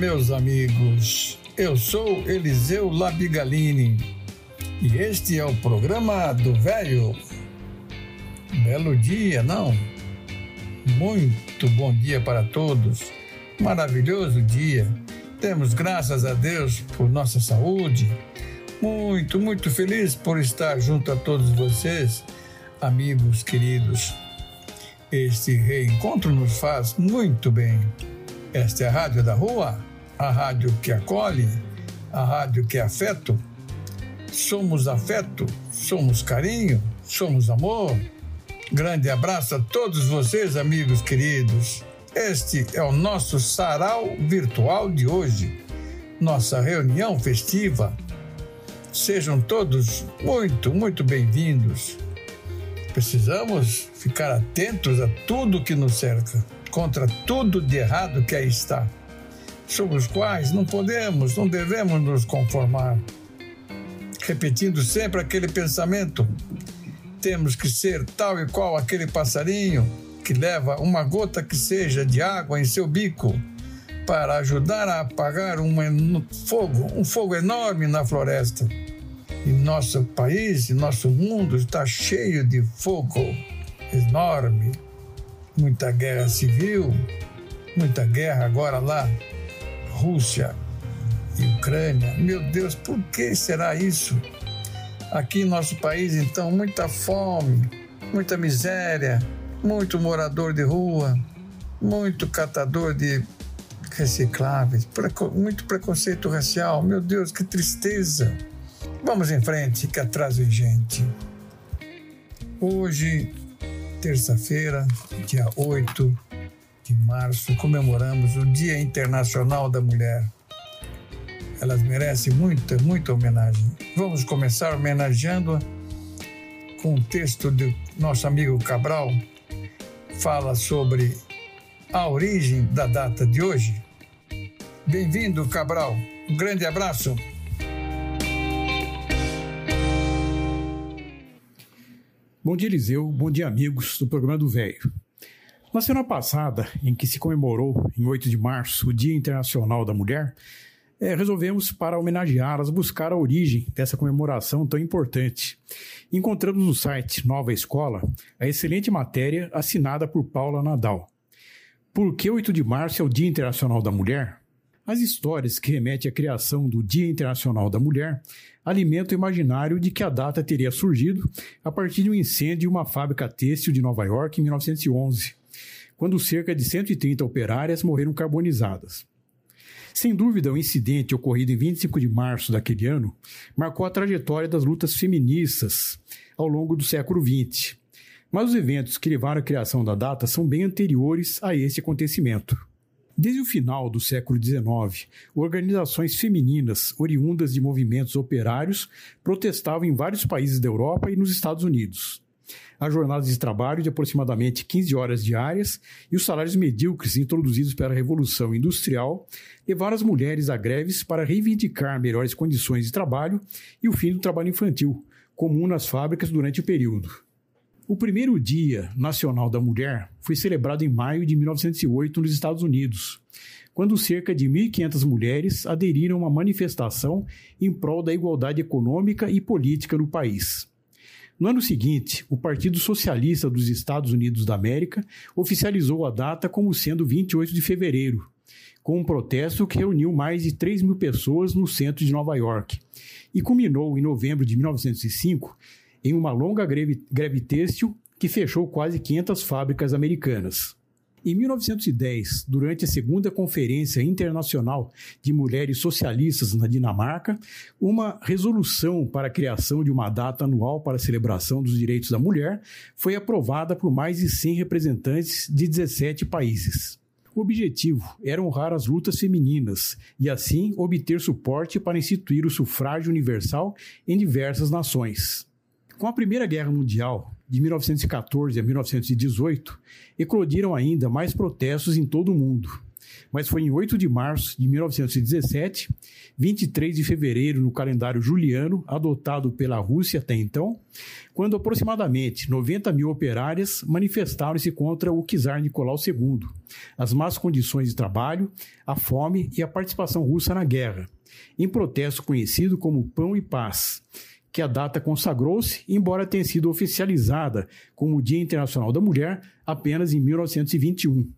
Meus amigos. Eu sou Eliseu Labigalini e este é o programa do Velho. Belo dia, não? Muito bom dia para todos. Maravilhoso dia. Temos graças a Deus por nossa saúde. Muito, muito feliz por estar junto a todos vocês, amigos queridos. Este reencontro nos faz muito bem. Esta é a Rádio da Rua, a rádio que acolhe, a rádio que é afeto. Somos afeto, somos carinho, somos amor. Grande abraço a todos vocês, amigos queridos. Este é o nosso sarau virtual de hoje, nossa reunião festiva. Sejam todos muito, muito bem-vindos. Precisamos ficar atentos a tudo que nos cerca contra tudo de errado que aí está, sobre os quais não podemos, não devemos nos conformar. Repetindo sempre aquele pensamento, temos que ser tal e qual aquele passarinho que leva uma gota que seja de água em seu bico para ajudar a apagar um fogo, um fogo enorme na floresta. E nosso país, nosso mundo está cheio de fogo enorme muita guerra civil, muita guerra agora lá, Rússia e Ucrânia. Meu Deus, por que será isso? Aqui em nosso país, então, muita fome, muita miséria, muito morador de rua, muito catador de recicláveis, muito preconceito racial. Meu Deus, que tristeza. Vamos em frente, que atraso gente. Hoje terça-feira, dia 8 de março, comemoramos o Dia Internacional da Mulher. Elas merecem muita, muita homenagem. Vamos começar homenageando-a com um texto do nosso amigo Cabral, fala sobre a origem da data de hoje. Bem-vindo, Cabral. Um grande abraço. Bom dia, Eliseu. Bom dia, amigos do programa do Velho. Na semana passada, em que se comemorou, em 8 de março, o Dia Internacional da Mulher, é, resolvemos, para homenageá-las, buscar a origem dessa comemoração tão importante. Encontramos no site Nova Escola a excelente matéria assinada por Paula Nadal. Por que 8 de março é o Dia Internacional da Mulher? As histórias que remetem à criação do Dia Internacional da Mulher alimentam o imaginário de que a data teria surgido a partir de um incêndio em uma fábrica têxtil de Nova York em 1911, quando cerca de 130 operárias morreram carbonizadas. Sem dúvida, o incidente ocorrido em 25 de março daquele ano marcou a trajetória das lutas feministas ao longo do século XX. Mas os eventos que levaram à criação da data são bem anteriores a esse acontecimento. Desde o final do século XIX, organizações femininas oriundas de movimentos operários protestavam em vários países da Europa e nos Estados Unidos. As jornadas de trabalho de aproximadamente 15 horas diárias e os salários medíocres introduzidos pela Revolução Industrial levaram as mulheres a greves para reivindicar melhores condições de trabalho e o fim do trabalho infantil, comum nas fábricas durante o período. O primeiro Dia Nacional da Mulher foi celebrado em maio de 1908 nos Estados Unidos, quando cerca de 1.500 mulheres aderiram a uma manifestação em prol da igualdade econômica e política no país. No ano seguinte, o Partido Socialista dos Estados Unidos da América oficializou a data como sendo 28 de fevereiro, com um protesto que reuniu mais de 3 mil pessoas no centro de Nova York e culminou em novembro de 1905 em uma longa greve, greve têxtil que fechou quase 500 fábricas americanas. Em 1910, durante a segunda Conferência Internacional de Mulheres Socialistas na Dinamarca, uma resolução para a criação de uma data anual para a celebração dos direitos da mulher foi aprovada por mais de 100 representantes de 17 países. O objetivo era honrar as lutas femininas e, assim, obter suporte para instituir o sufrágio universal em diversas nações. Com a Primeira Guerra Mundial, de 1914 a 1918, eclodiram ainda mais protestos em todo o mundo. Mas foi em 8 de março de 1917, 23 de fevereiro no calendário juliano, adotado pela Rússia até então, quando aproximadamente 90 mil operárias manifestaram-se contra o czar Nicolau II, as más condições de trabalho, a fome e a participação russa na guerra, em protesto conhecido como Pão e Paz, que a data consagrou-se, embora tenha sido oficializada como Dia Internacional da Mulher apenas em 1921.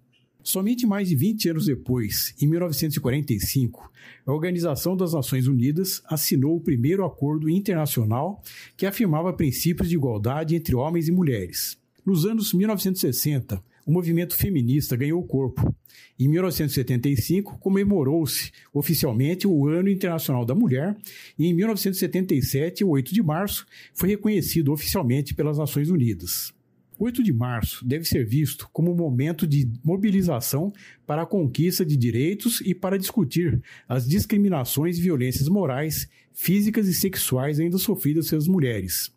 Somente mais de 20 anos depois, em 1945, a Organização das Nações Unidas assinou o primeiro acordo internacional que afirmava princípios de igualdade entre homens e mulheres. Nos anos 1960, o movimento feminista ganhou corpo. Em 1975, comemorou-se oficialmente o Ano Internacional da Mulher e em 1977, o 8 de março, foi reconhecido oficialmente pelas Nações Unidas. O 8 de março deve ser visto como um momento de mobilização para a conquista de direitos e para discutir as discriminações e violências morais, físicas e sexuais ainda sofridas pelas mulheres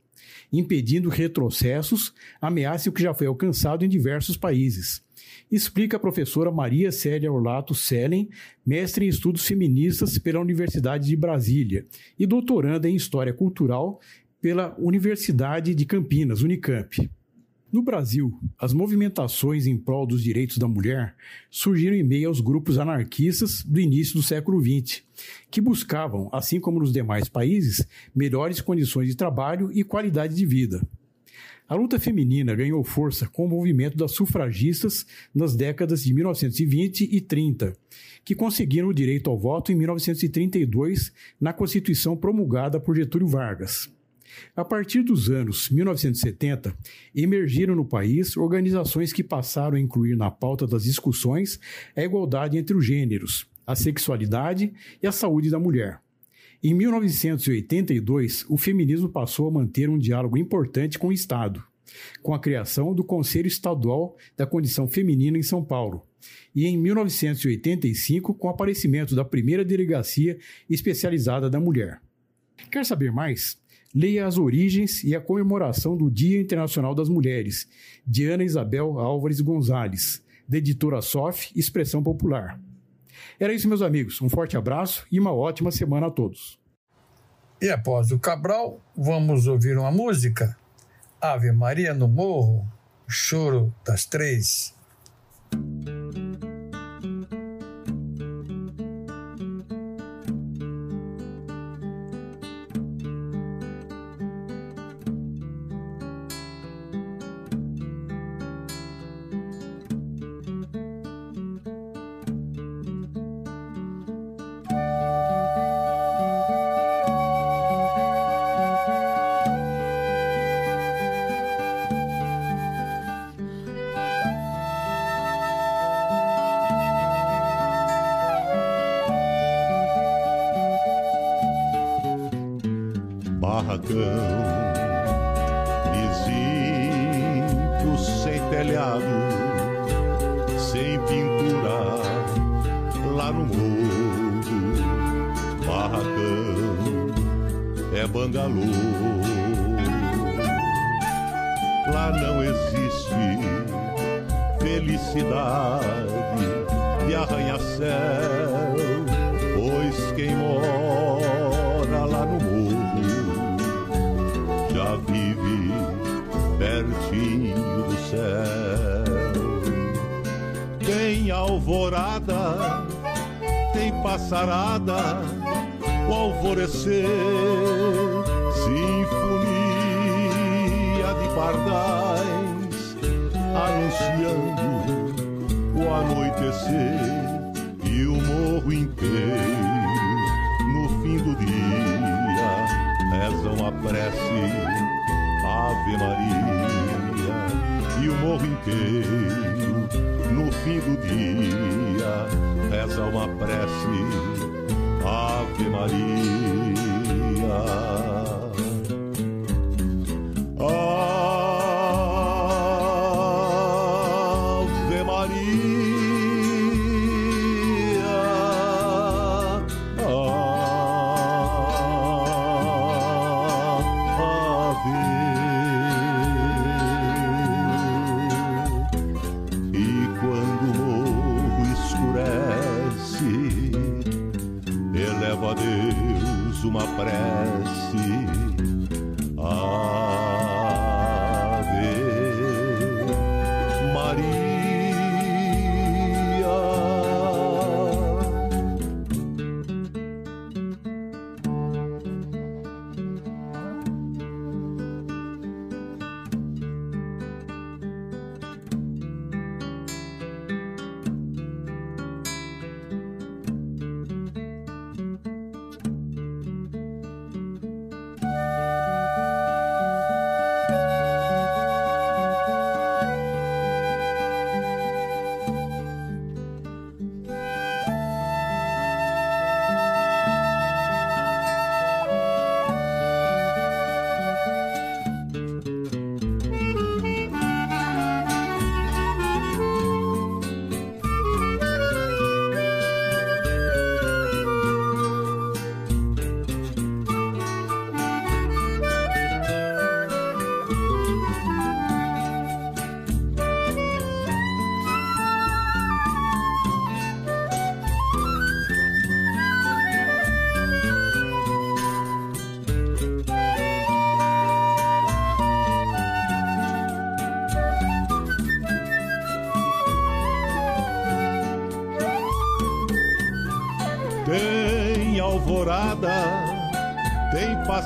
impedindo retrocessos, ameaça o que já foi alcançado em diversos países. Explica a professora Maria Célia Orlato Selen, mestre em estudos feministas pela Universidade de Brasília e doutoranda em História Cultural pela Universidade de Campinas, Unicamp. No Brasil, as movimentações em prol dos direitos da mulher surgiram em meio aos grupos anarquistas do início do século XX, que buscavam, assim como nos demais países, melhores condições de trabalho e qualidade de vida. A luta feminina ganhou força com o movimento das sufragistas nas décadas de 1920 e 30, que conseguiram o direito ao voto em 1932 na Constituição promulgada por Getúlio Vargas. A partir dos anos 1970, emergiram no país organizações que passaram a incluir na pauta das discussões a igualdade entre os gêneros, a sexualidade e a saúde da mulher. Em 1982, o feminismo passou a manter um diálogo importante com o Estado, com a criação do Conselho Estadual da Condição Feminina em São Paulo, e em 1985, com o aparecimento da primeira delegacia especializada da mulher. Quer saber mais? Leia as origens e a comemoração do Dia Internacional das Mulheres, de Ana Isabel Álvares Gonzalez, da editora SOF Expressão Popular. Era isso, meus amigos. Um forte abraço e uma ótima semana a todos. E após o Cabral, vamos ouvir uma música. Ave Maria no Morro, Choro das Três. Uma prece.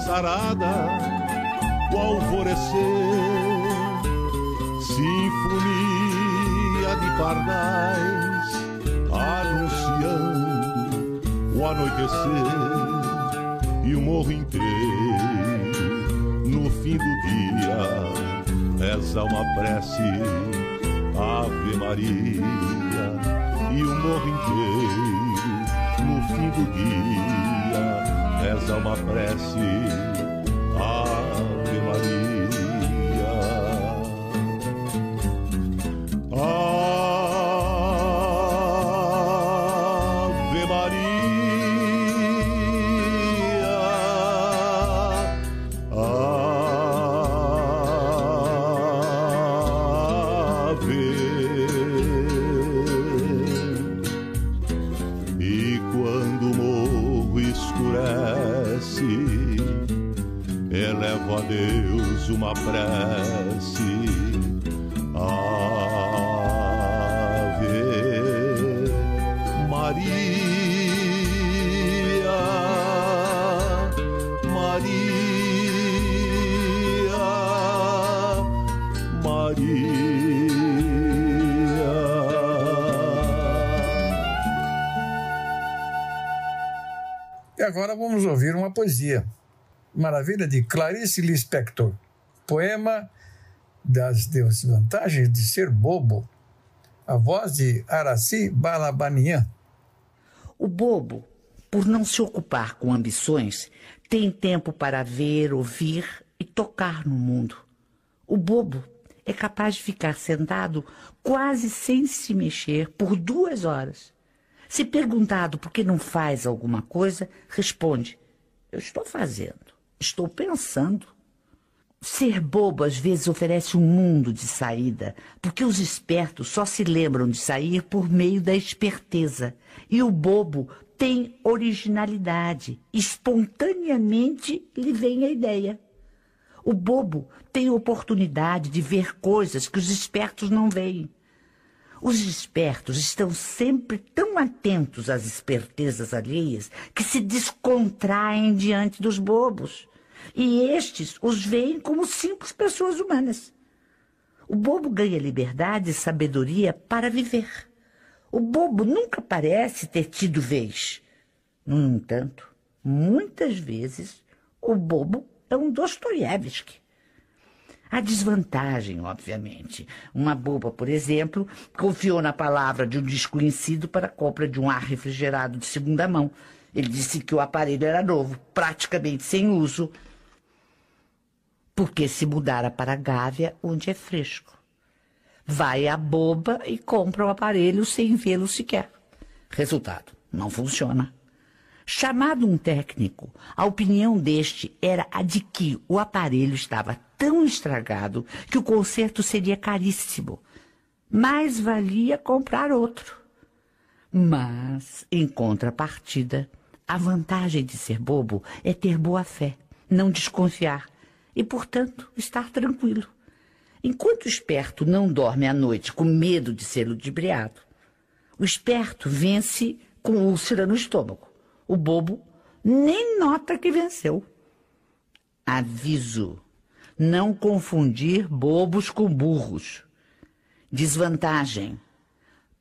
Tem escurece, elevo a Deus uma prece. Ave Maria, agora vamos ouvir uma poesia. Maravilha de Clarice Lispector. Poema das desvantagens de ser bobo. A voz de Araci Balabanian. O bobo, por não se ocupar com ambições, tem tempo para ver, ouvir e tocar no mundo. O bobo é capaz de ficar sentado quase sem se mexer por duas horas. Se perguntado por que não faz alguma coisa, responde: Eu estou fazendo, estou pensando. Ser bobo às vezes oferece um mundo de saída, porque os espertos só se lembram de sair por meio da esperteza. E o bobo tem originalidade, espontaneamente lhe vem a ideia. O bobo tem oportunidade de ver coisas que os espertos não veem. Os espertos estão sempre tão atentos às espertezas alheias que se descontraem diante dos bobos. E estes os veem como simples pessoas humanas. O bobo ganha liberdade e sabedoria para viver. O bobo nunca parece ter tido vez. No entanto, muitas vezes, o bobo é um Dostoiévski. Há desvantagem, obviamente. Uma boba, por exemplo, confiou na palavra de um desconhecido para a compra de um ar refrigerado de segunda mão. Ele disse que o aparelho era novo, praticamente sem uso, porque se mudara para Gávea, onde é fresco. Vai a boba e compra o aparelho sem vê-lo sequer. Resultado: não funciona. Chamado um técnico, a opinião deste era a de que o aparelho estava tão estragado que o conserto seria caríssimo. Mais valia comprar outro. Mas, em contrapartida, a vantagem de ser bobo é ter boa fé, não desconfiar e, portanto, estar tranquilo. Enquanto o esperto não dorme à noite com medo de ser ludibriado, o esperto vence com úlcera no estômago. O bobo nem nota que venceu. Aviso: não confundir bobos com burros. Desvantagem: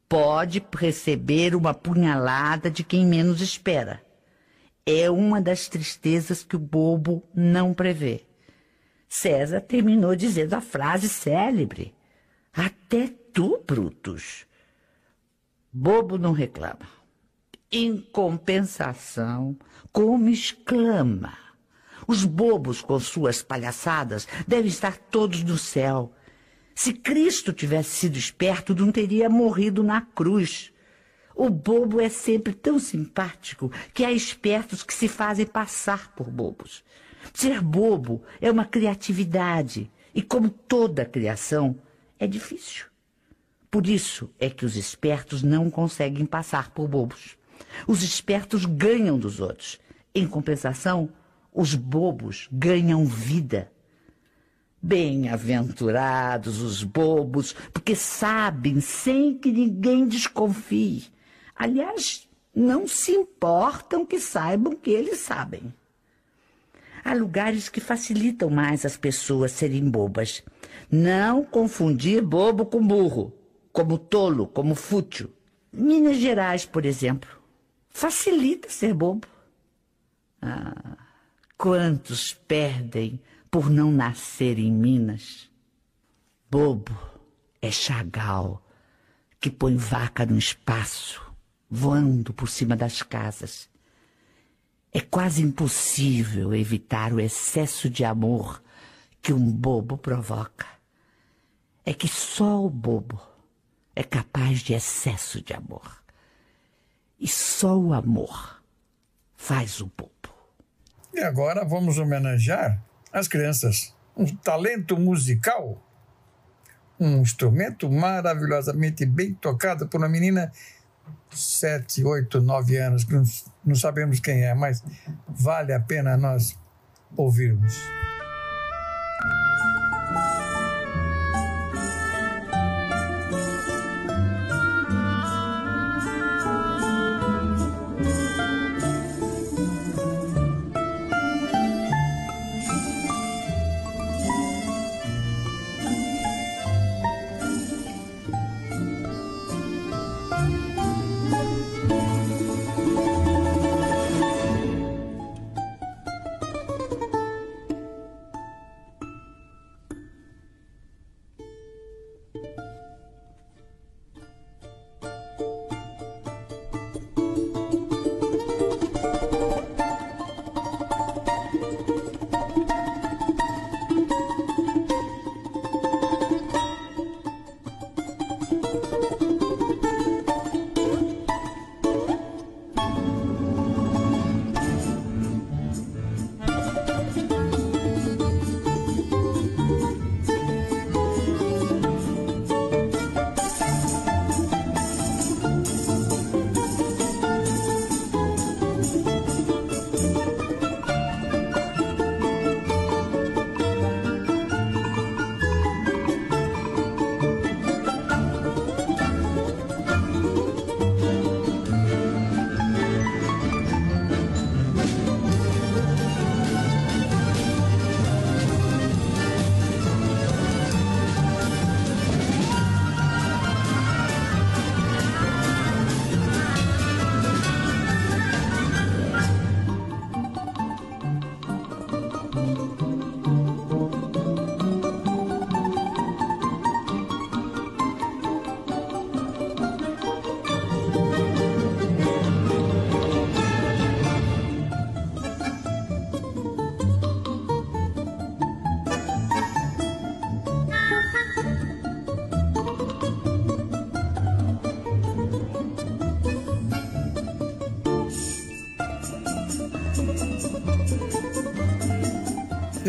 pode receber uma punhalada de quem menos espera. É uma das tristezas que o bobo não prevê. César terminou dizendo a frase célebre: Até tu, Brutus. Bobo não reclama. Em compensação, como exclama. Os bobos com suas palhaçadas devem estar todos no céu. Se Cristo tivesse sido esperto, não teria morrido na cruz. O bobo é sempre tão simpático que há espertos que se fazem passar por bobos. Ser bobo é uma criatividade e, como toda criação, é difícil. Por isso é que os espertos não conseguem passar por bobos. Os espertos ganham dos outros. Em compensação, os bobos ganham vida. Bem-aventurados os bobos, porque sabem sem que ninguém desconfie. Aliás, não se importam que saibam que eles sabem. Há lugares que facilitam mais as pessoas serem bobas. Não confundir bobo com burro, como tolo, como fútil. Minas Gerais, por exemplo, facilita ser bobo. Ah, quantos perdem por não nascer em Minas? Bobo é Chagal, que põe vaca no espaço, voando por cima das casas. É quase impossível evitar o excesso de amor que um bobo provoca. É que só o bobo é capaz de excesso de amor. E só o amor faz o bobo. E agora vamos homenagear as crianças. Um talento musical, um instrumento maravilhosamente bem tocado por uma menina sete, oito, nove anos, que não sabemos quem é, mas vale a pena nós ouvirmos.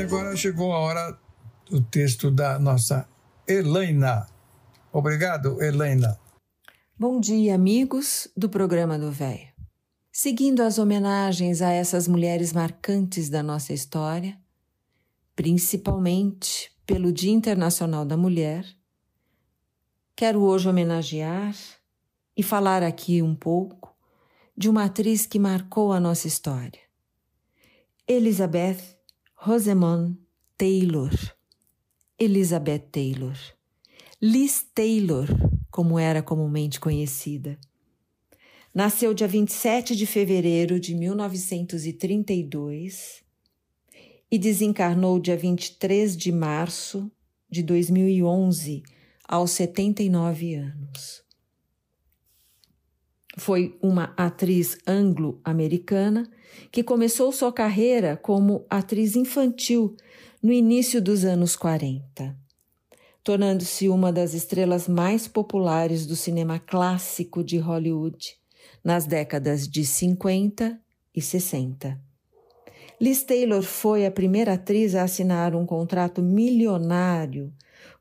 Agora chegou a hora do texto da nossa Helena. Obrigado, Helena. Bom dia, amigos do programa do Véio. Seguindo as homenagens a essas mulheres marcantes da nossa história, principalmente pelo Dia Internacional da Mulher, quero hoje homenagear e falar aqui um pouco de uma atriz que marcou a nossa história. Elizabeth Rosamond Taylor. Elizabeth Taylor. Liz Taylor, como era comumente conhecida. Nasceu dia 27 de fevereiro de 1932 e desencarnou dia 23 de março de 2011, aos 79 anos. Foi uma atriz anglo-americana que começou sua carreira como atriz infantil no início dos anos 40, tornando-se uma das estrelas mais populares do cinema clássico de Hollywood nas décadas de 50 e 60. Liz Taylor foi a primeira atriz a assinar um contrato milionário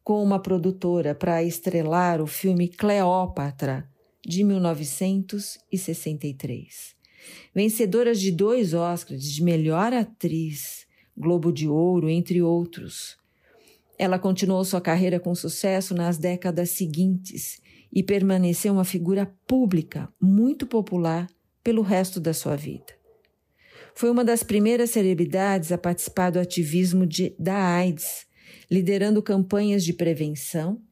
com uma produtora para estrelar o filme Cleópatra, de 1963. Vencedora de dois Oscars de melhor atriz, Globo de Ouro, entre outros. Ela continuou sua carreira com sucesso nas décadas seguintes e permaneceu uma figura pública muito popular pelo resto da sua vida. Foi uma das primeiras celebridades a participar do ativismo de, da AIDS, liderando campanhas de prevenção,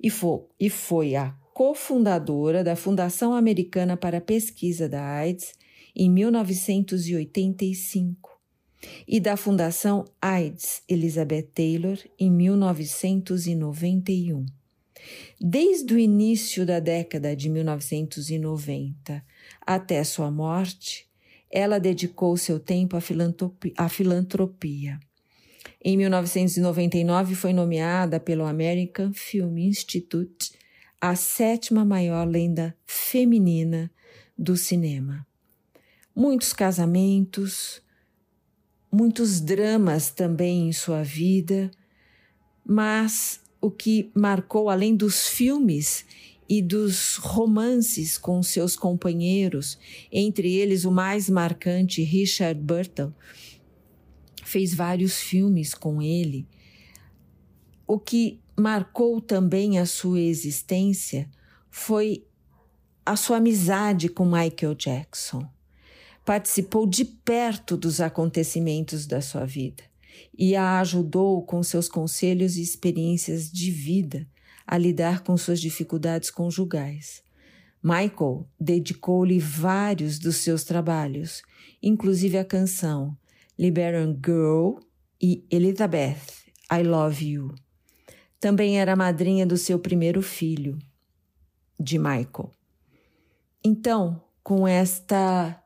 e foi, e foi a cofundadora da Fundação Americana para a Pesquisa da AIDS em 1985 e da Fundação AIDS Elizabeth Taylor em 1991. Desde o início da década de 1990 até sua morte, ela dedicou seu tempo à filantropia. Em 1999, foi nomeada pelo American Film Institute a sétima maior lenda feminina do cinema. Muitos casamentos, muitos dramas também em sua vida, mas o que marcou, além dos filmes e dos romances com seus companheiros, entre eles o mais marcante Richard Burton, fez vários filmes com ele. O que marcou também a sua existência foi a sua amizade com Michael Jackson. Participou de perto dos acontecimentos da sua vida e a ajudou com seus conselhos e experiências de vida a lidar com suas dificuldades conjugais. Michael dedicou-lhe vários dos seus trabalhos, inclusive a canção Liberian Girl e Elizabeth, I Love You. Também era madrinha do seu primeiro filho, de Michael. Então, com esta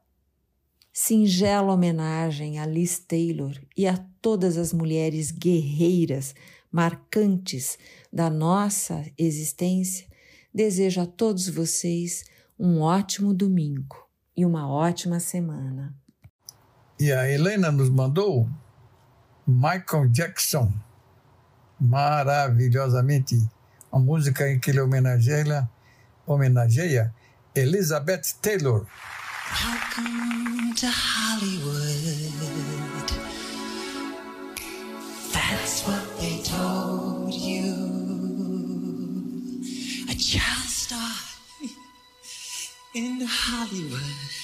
singela homenagem a Liz Taylor e a todas as mulheres guerreiras marcantes da nossa existência, desejo a todos vocês um ótimo domingo e uma ótima semana. E a Helena nos mandou Michael Jackson, maravilhosamente, a música em que ele homenageia, homenageia Elizabeth Taylor. Welcome to Hollywood. That's what they told you. A child star in Hollywood.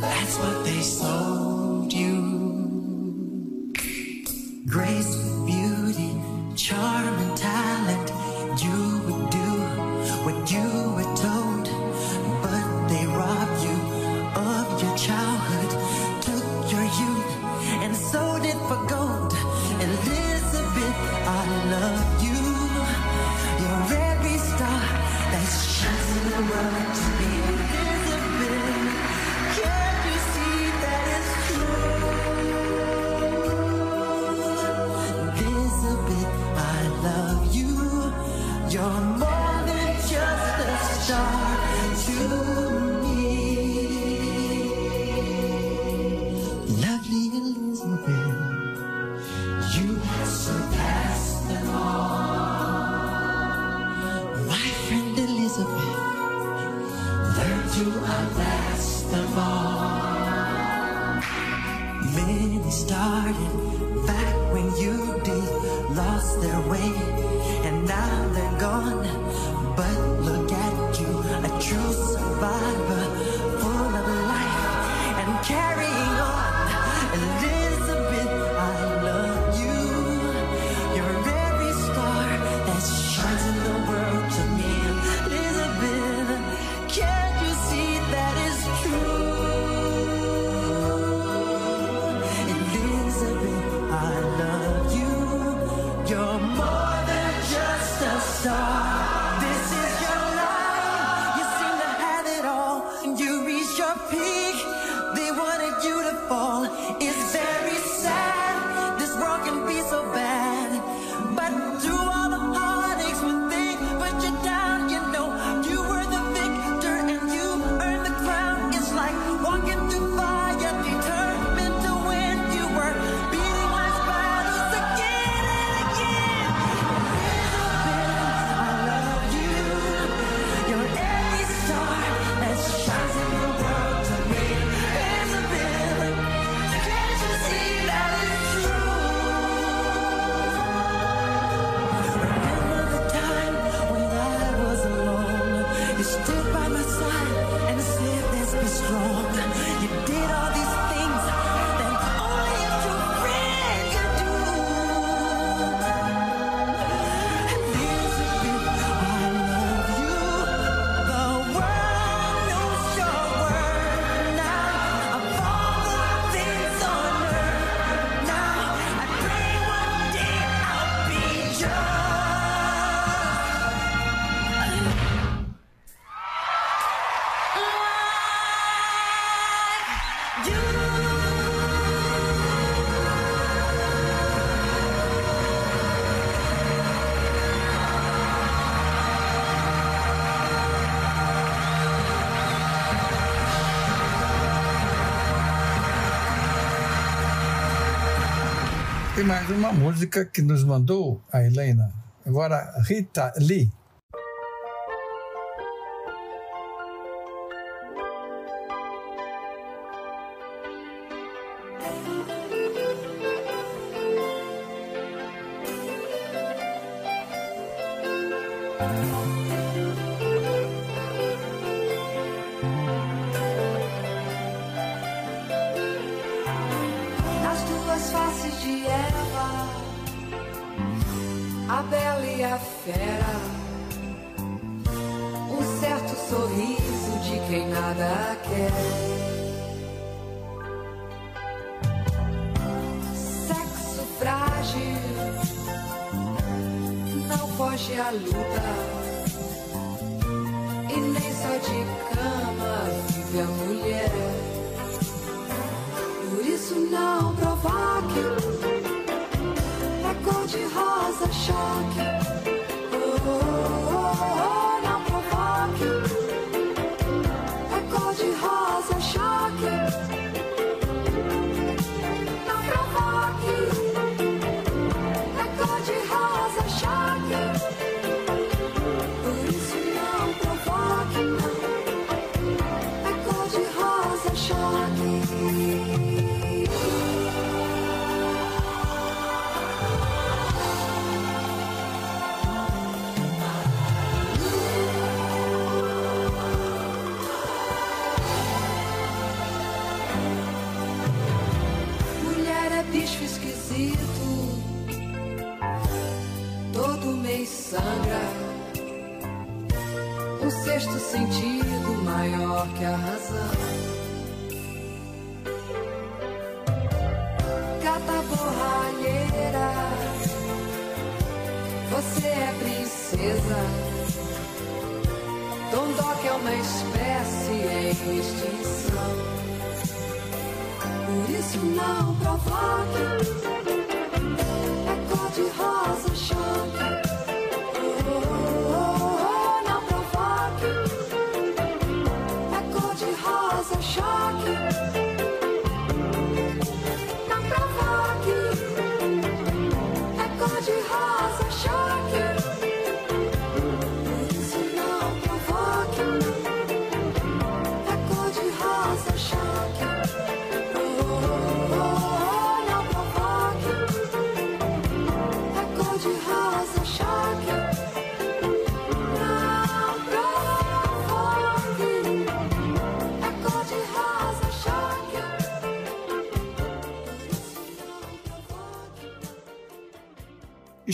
That's what they sold you. Grace, mais uma música que nos mandou a Helena. Agora, Rita Lee. as faces de Eva, a bela e a fera, um certo sorriso de quem nada quer. Sexo frágil, não foge à luta, e nem só de cama vive a mulher. Por isso não Strovac É cor de rosa, choque. sentido maior que a razão. Cata borralheira, você é princesa. Dondoc é uma espécie em extinção. Por isso não provoque. É cor de rosa choque. chocolate.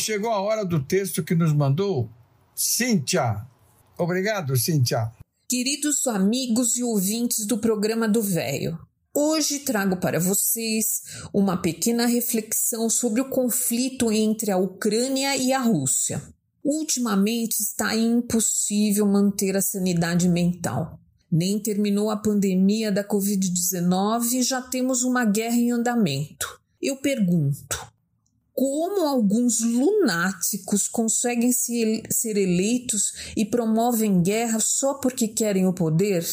Chegou a hora do texto que nos mandou Cíntia. Obrigado, Cíntia. Queridos amigos e ouvintes do programa do Véio, hoje trago para vocês uma pequena reflexão sobre o conflito entre a Ucrânia e a Rússia. Ultimamente está impossível manter a sanidade mental. Nem terminou a pandemia da Covid-19 e já temos uma guerra em andamento. Eu pergunto: como alguns lunáticos conseguem se- ser eleitos e promovem guerra só porque querem o poder?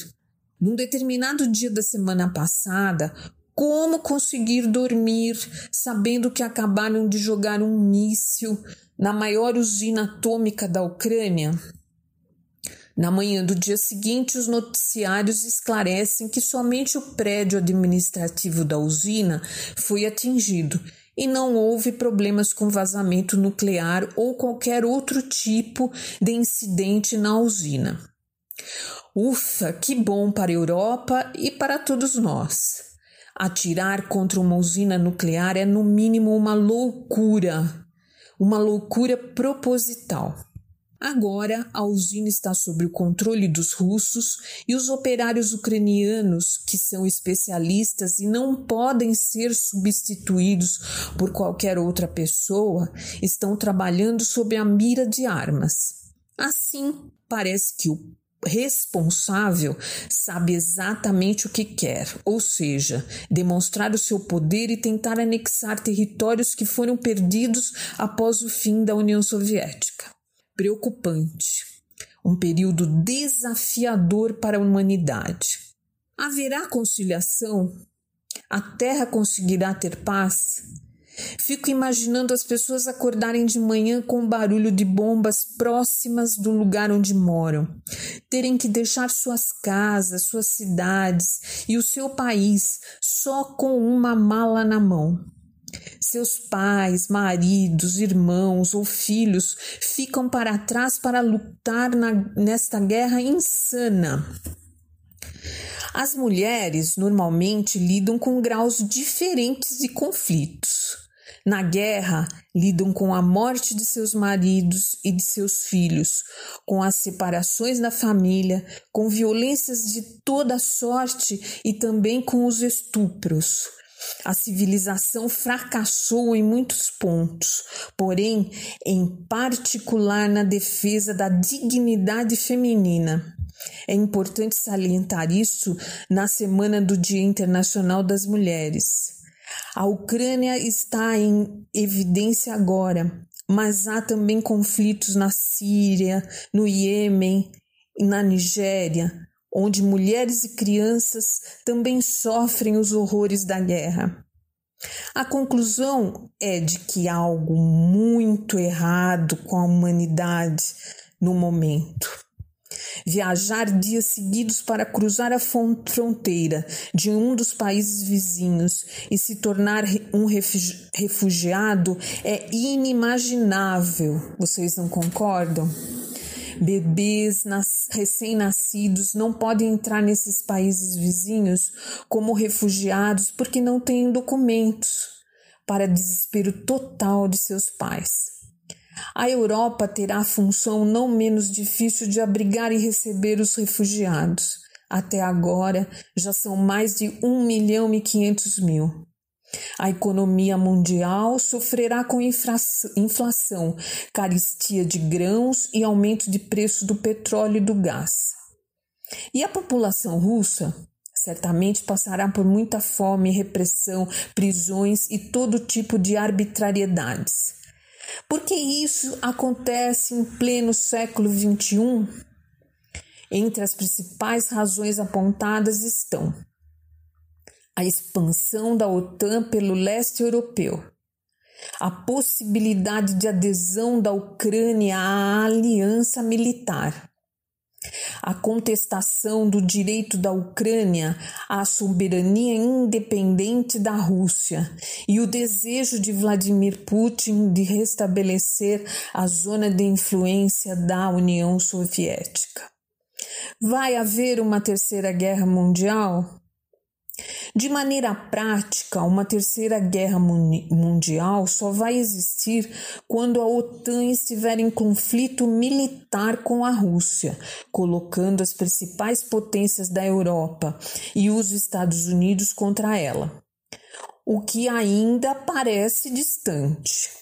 Num determinado dia da semana passada, como conseguir dormir sabendo que acabaram de jogar um míssil na maior usina atômica da Ucrânia? Na manhã do dia seguinte, os noticiários esclarecem que somente o prédio administrativo da usina foi atingido e não houve problemas com vazamento nuclear ou qualquer outro tipo de incidente na usina. Ufa, que bom para a Europa e para todos nós. Atirar contra uma usina nuclear é, no mínimo, uma loucura, uma loucura proposital. Agora, a usina está sob o controle dos russos e os operários ucranianos, que são especialistas e não podem ser substituídos por qualquer outra pessoa, estão trabalhando sob a mira de armas. Assim, parece que o responsável sabe exatamente o que quer, ou seja, demonstrar o seu poder e tentar anexar territórios que foram perdidos após o fim da União Soviética. Preocupante. Um período desafiador para a humanidade. Haverá conciliação? A Terra conseguirá ter paz? Fico imaginando as pessoas acordarem de manhã com o barulho de bombas próximas do lugar onde moram, terem que deixar suas casas, suas cidades e o seu país só com uma mala na mão. Seus pais, maridos, irmãos ou filhos ficam para trás para lutar na, nesta guerra insana. As mulheres normalmente lidam com graus diferentes de conflitos. Na guerra, lidam com a morte de seus maridos e de seus filhos, com as separações da família, com violências de toda sorte e também com os estupros. A civilização fracassou em muitos pontos, porém, em particular na defesa da dignidade feminina. É importante salientar isso na semana do Dia Internacional das Mulheres. A Ucrânia está em evidência agora, mas há também conflitos na Síria, no Iêmen na Nigéria, onde mulheres e crianças também sofrem os horrores da guerra. A conclusão é de que há algo muito errado com a humanidade no momento. Viajar dias seguidos para cruzar a fron- fronteira de um dos países vizinhos e se tornar um refugi- refugiado é inimaginável. Vocês não concordam? Bebês nas- recém-nascidos não podem entrar nesses países vizinhos como refugiados porque não têm documentos, para desespero total de seus pais. A Europa terá a função não menos difícil de abrigar e receber os refugiados. Até agora, já são mais de 1 milhão e 500 mil. A economia mundial sofrerá com inflação, caristia de grãos e aumento de preço do petróleo e do gás. E a população russa certamente passará por muita fome, repressão, prisões e todo tipo de arbitrariedades. Por que isso acontece em pleno século XXI? Entre as principais razões apontadas estão a expansão da OTAN pelo leste europeu, a possibilidade de adesão da Ucrânia à aliança militar, a contestação do direito da Ucrânia à soberania independente da Rússia e o desejo de Vladimir Putin de restabelecer a zona de influência da União Soviética. Vai haver uma terceira guerra mundial? De maneira prática, uma terceira guerra mundial só vai existir quando a OTAN estiver em conflito militar com a Rússia, colocando as principais potências da Europa e os Estados Unidos contra ela, o que ainda parece distante.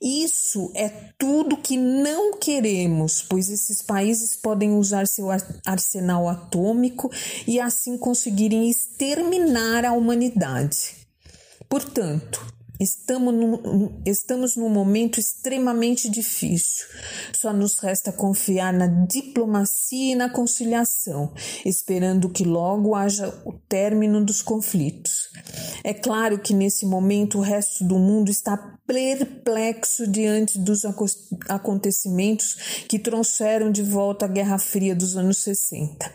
Isso é tudo que não queremos, pois esses países podem usar seu ar- arsenal atômico e assim conseguirem exterminar a humanidade. Portanto, estamos num, estamos num momento extremamente difícil. Só nos resta confiar na diplomacia e na conciliação, esperando que logo haja o término dos conflitos. É claro que nesse momento o resto do mundo está perplexo diante dos aco- acontecimentos que trouxeram de volta a Guerra Fria dos anos 60.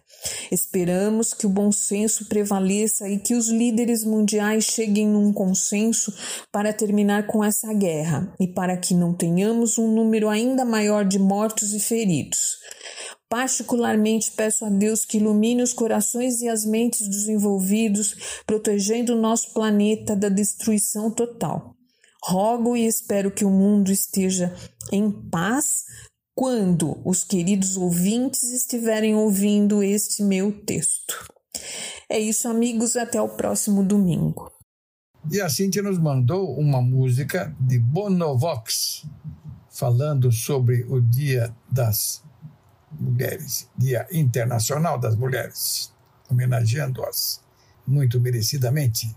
Esperamos que o bom senso prevaleça e que os líderes mundiais cheguem num consenso para terminar com essa guerra e para que não tenhamos um número ainda maior de mortos e feridos. Particularmente peço a Deus que ilumine os corações e as mentes dos envolvidos, protegendo o nosso planeta da destruição total. Rogo e espero que o mundo esteja em paz quando os queridos ouvintes estiverem ouvindo este meu texto. É isso, amigos, até o próximo domingo. E a Cintia nos mandou uma música de Bonovox, falando sobre o Dia das Mulheres, Dia Internacional das Mulheres, homenageando-as muito merecidamente.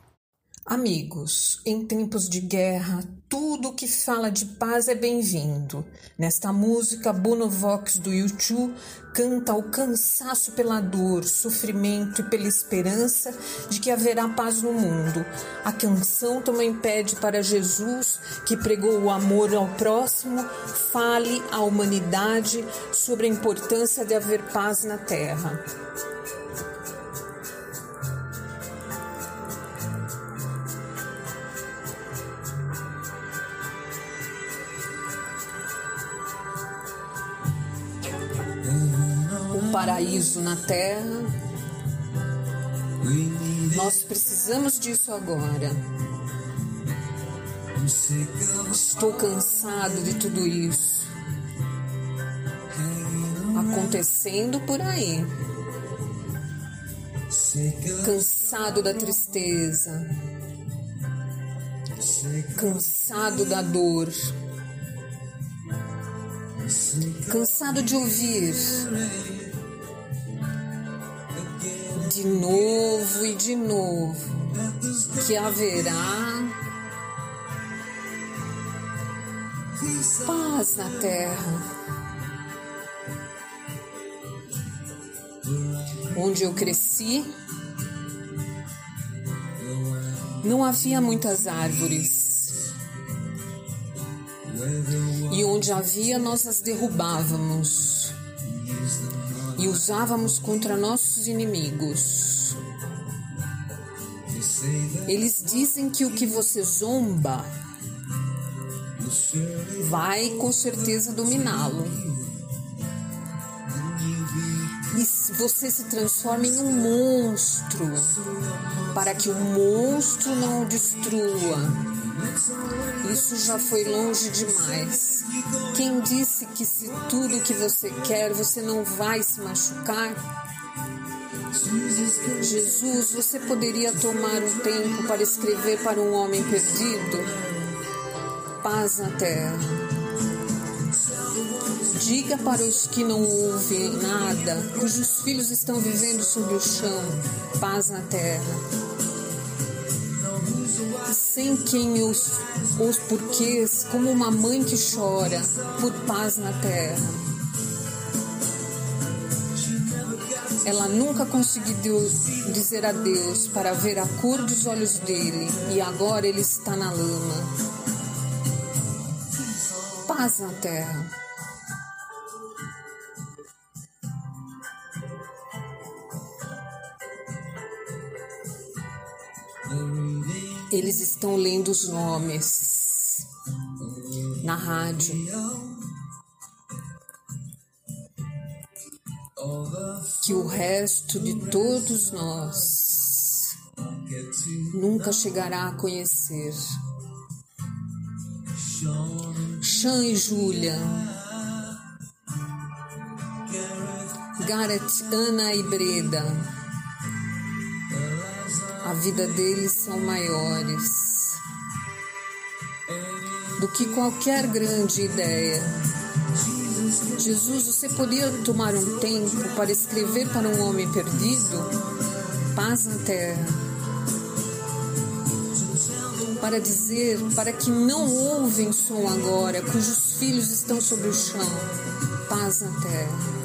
Amigos, em tempos de guerra, tudo que fala de paz é bem-vindo. Nesta música, Bono Vox do YouTube canta o cansaço pela dor, sofrimento e pela esperança de que haverá paz no mundo. A canção também pede para Jesus, que pregou o amor ao próximo, fale à humanidade sobre a importância de haver paz na terra. Paraíso na terra. Nós precisamos disso agora. Estou cansado de tudo isso acontecendo por aí. Cansado da tristeza, cansado da dor, cansado de ouvir de novo e de novo que haverá paz na terra. Onde eu cresci, não havia muitas árvores. E onde havia, nós as derrubávamos e usávamos contra nossos inimigos. Eles dizem que o que você zomba vai com certeza dominá-lo. E você se transforma em um monstro para que o monstro não o destrua. Isso já foi longe demais. Quem disse que se tudo que você quer você não vai se machucar? Jesus, você poderia tomar um tempo para escrever para um homem perdido? Paz na terra. Diga para os que não ouvem nada, cujos filhos estão vivendo sobre o chão, paz na terra. Sem quem os, os porquês, como uma mãe que chora por paz na terra. Ela nunca conseguiu dizer adeus para ver a cor dos olhos dele e agora ele está na lama. Paz na terra. Eles estão lendo os nomes na rádio. Que o resto de todos nós nunca chegará a conhecer. Sean e Julia. Gareth, Ana e Breda. A vida deles são maiores do que qualquer grande ideia. Jesus, você podia tomar um tempo para escrever para um homem perdido? Paz na terra. Para dizer para que não ouvem som agora, cujos filhos estão sobre o chão. Paz na terra.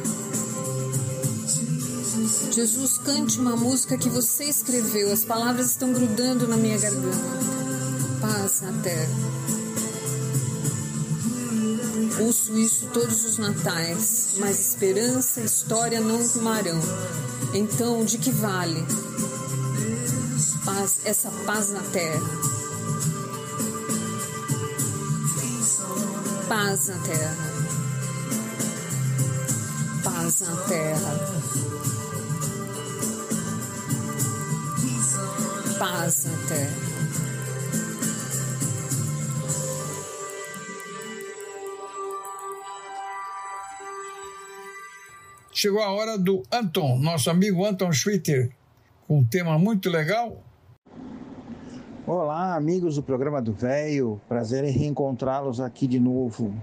Jesus, cante uma música que você escreveu, as palavras estão grudando na minha garganta. Paz na terra. Ouço isso todos os natais, mas esperança e história não rimarão. Então, de que vale paz, essa paz na terra? Paz na terra. Paz na terra. Paz na terra. Chegou a hora do Anton, nosso amigo Anton Schwitter, com um tema muito legal. Olá, amigos do programa do Velho. Prazer em reencontrá-los aqui de novo.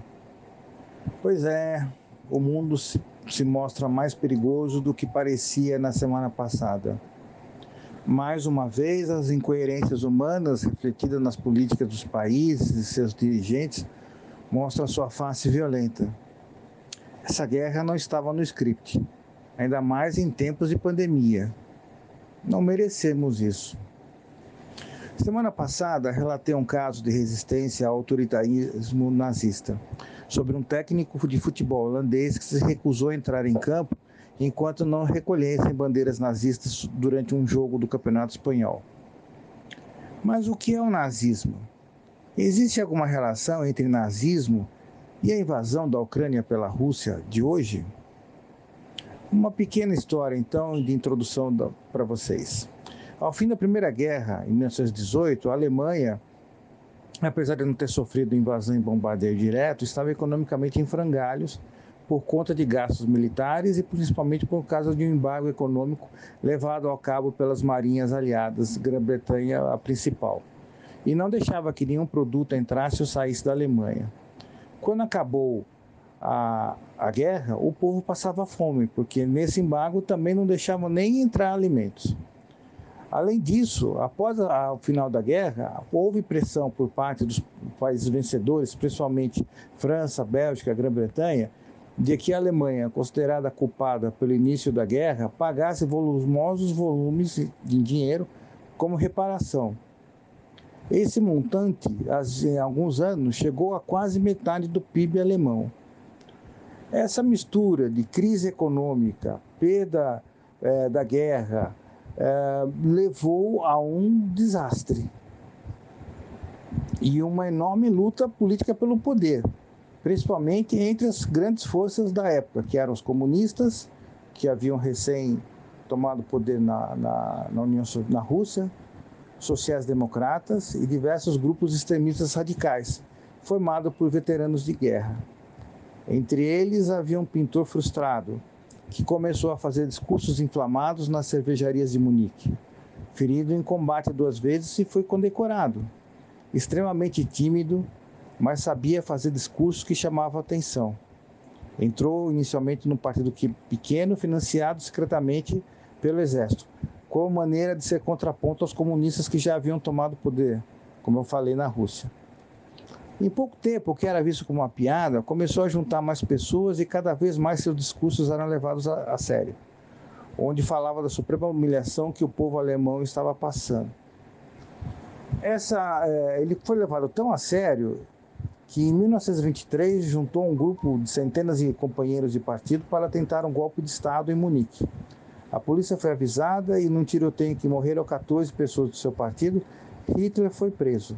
Pois é, o mundo se, se mostra mais perigoso do que parecia na semana passada. Mais uma vez, as incoerências humanas refletidas nas políticas dos países e seus dirigentes mostram sua face violenta. Essa guerra não estava no script, ainda mais em tempos de pandemia. Não merecemos isso. Semana passada, relatei um caso de resistência ao autoritarismo nazista sobre um técnico de futebol holandês que se recusou a entrar em campo enquanto não recolhessem bandeiras nazistas durante um jogo do Campeonato Espanhol. Mas o que é o nazismo? Existe alguma relação entre nazismo e a invasão da Ucrânia pela Rússia de hoje? Uma pequena história, então, de introdução para vocês. Ao fim da Primeira Guerra, em 1918, a Alemanha, apesar de não ter sofrido invasão e bombardeio direto, estava economicamente em frangalhos por conta de gastos militares e principalmente por causa de um embargo econômico levado ao cabo pelas marinhas aliadas, Grã-Bretanha a principal, e não deixava que nenhum produto entrasse ou saísse da Alemanha. Quando acabou a, a guerra, o povo passava fome, porque nesse embargo também não deixavam nem entrar alimentos. Além disso, após o final da guerra, houve pressão por parte dos países vencedores, principalmente França, Bélgica, Grã-Bretanha, de que a Alemanha, considerada culpada pelo início da guerra, pagasse volumosos volumes de dinheiro como reparação. Esse montante, em alguns anos, chegou a quase metade do PIB alemão. Essa mistura de crise econômica, perda eh, da guerra, eh, levou a um desastre e uma enorme luta política pelo poder principalmente entre as grandes forças da época, que eram os comunistas, que haviam recém tomado poder na, na, na União na Rússia, sociais-democratas e diversos grupos extremistas radicais, formados por veteranos de guerra. Entre eles havia um pintor frustrado, que começou a fazer discursos inflamados nas cervejarias de Munique. Ferido em combate duas vezes e foi condecorado. Extremamente tímido, mas sabia fazer discursos que chamavam atenção. Entrou inicialmente num partido pequeno, financiado secretamente pelo exército, como maneira de ser contraponto aos comunistas que já haviam tomado poder, como eu falei na Rússia. Em pouco tempo, o que era visto como uma piada começou a juntar mais pessoas e cada vez mais seus discursos eram levados a, a sério, onde falava da suprema humilhação que o povo alemão estava passando. Essa, é, ele foi levado tão a sério que em 1923 juntou um grupo de centenas de companheiros de partido para tentar um golpe de Estado em Munique. A polícia foi avisada e num tiroteio que morreram 14 pessoas do seu partido, Hitler foi preso.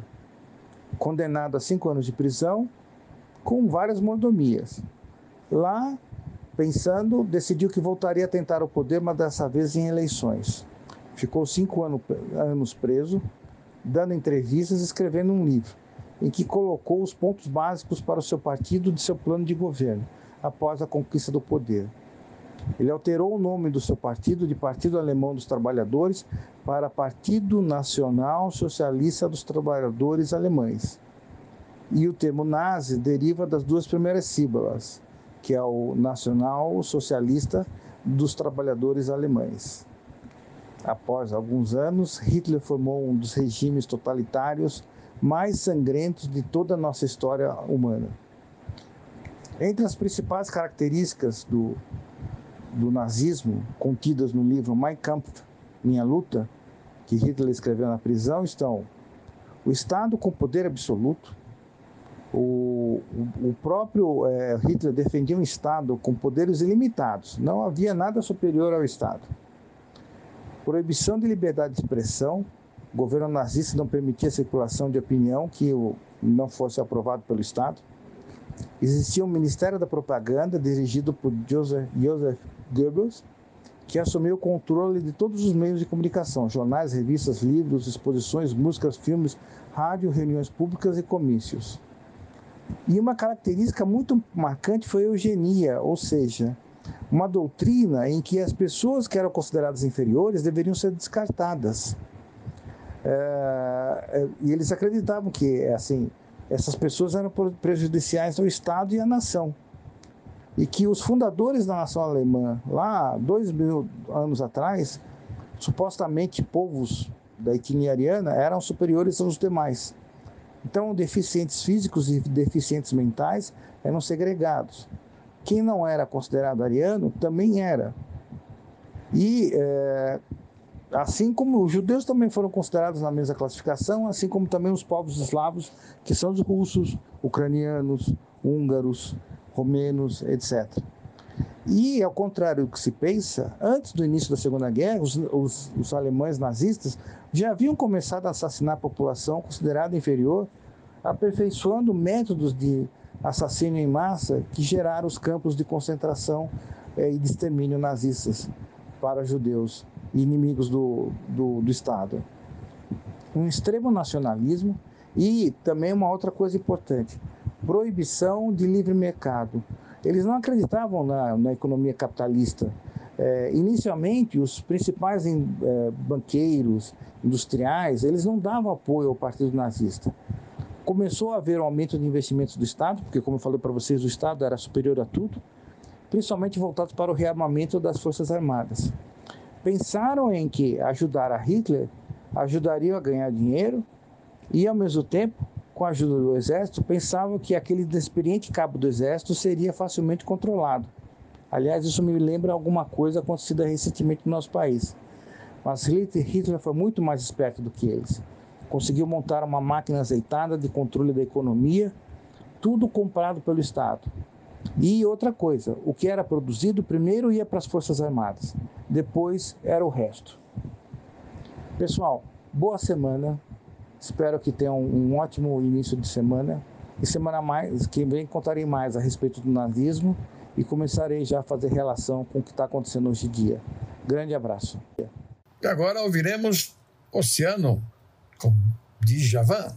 Condenado a cinco anos de prisão, com várias mordomias. Lá, pensando, decidiu que voltaria a tentar o poder, mas dessa vez em eleições. Ficou cinco anos preso, dando entrevistas e escrevendo um livro, em que colocou os pontos básicos para o seu partido de seu plano de governo, após a conquista do poder. Ele alterou o nome do seu partido de Partido Alemão dos Trabalhadores para Partido Nacional Socialista dos Trabalhadores Alemães. E o termo nazi deriva das duas primeiras sílabas, que é o Nacional Socialista dos Trabalhadores Alemães. Após alguns anos, Hitler formou um dos regimes totalitários mais sangrentos de toda a nossa história humana. Entre as principais características do, do nazismo contidas no livro Mein Kampf, Minha Luta, que Hitler escreveu na prisão, estão o Estado com poder absoluto, o, o, próprio eh, Hitler defendia um Estado com poderes ilimitados, não havia nada superior ao Estado. Proibição de liberdade de expressão, o governo nazista não permitia a circulação de opinião que não fosse aprovado pelo Estado. Existia um Ministério da Propaganda dirigido por Joseph, Joseph Goebbels, que assumiu o controle de todos os meios de comunicação, jornais, revistas, livros, exposições, músicas, filmes, rádio, reuniões públicas e comícios. E uma característica muito marcante foi a eugenia, ou seja, uma doutrina em que as pessoas que eram consideradas inferiores deveriam ser descartadas. É, é, e eles acreditavam que assim essas pessoas eram prejudiciais ao Estado e à nação. E que os fundadores da nação alemã, lá dois mil anos atrás, supostamente povos da etnia ariana, eram superiores aos demais. Então, deficientes físicos e deficientes mentais eram segregados. Quem não era considerado ariano também era. E eh, assim como os judeus também foram considerados na mesma classificação, assim como também os povos eslavos, que são os russos, ucranianos, húngaros, romenos, etc. E, ao contrário do que se pensa, antes do início da Segunda Guerra, os, os, os alemães nazistas já haviam começado a assassinar a população considerada inferior, aperfeiçoando métodos de assassínio em massa que geraram os campos de concentração eh, e de extermínio nazistas para judeus inimigos do, do, do Estado. Um extremo nacionalismo e também uma outra coisa importante: proibição de livre mercado. Eles não acreditavam na, na economia capitalista. É, inicialmente, os principais em, é, banqueiros, industriais, eles não davam apoio ao partido nazista. Começou a haver um aumento de investimentos do Estado, porque, como eu falei para vocês, o Estado era superior a tudo, principalmente voltados para o rearmamento das Forças Armadas. Pensaram em que ajudar a Hitler ajudaria a ganhar dinheiro e, ao mesmo tempo, com a ajuda do exército, pensavam que aquele inexperiente cabo do exército seria facilmente controlado. Aliás, isso me lembra alguma coisa acontecida recentemente no nosso país. Mas Hitler foi muito mais esperto do que eles. Conseguiu montar uma máquina azeitada de controle da economia, tudo comprado pelo Estado. E outra coisa, o que era produzido primeiro ia para as Forças Armadas, depois era o resto. Pessoal, boa semana. Espero que tenham um ótimo início de semana. E semana mais, que vem contarei mais a respeito do nazismo e começarei já a fazer relação com o que está acontecendo hoje em dia. Grande abraço. E agora ouviremos Oceano com Djavan.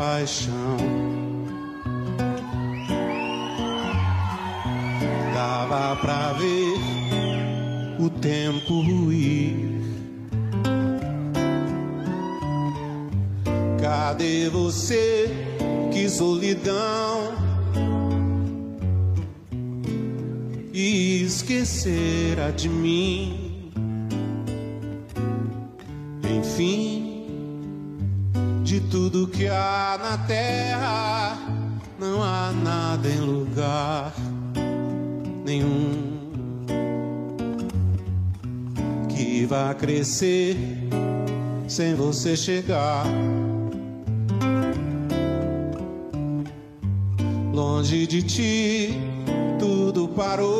Paixão. Você chegar. Longe de ti, tudo parou.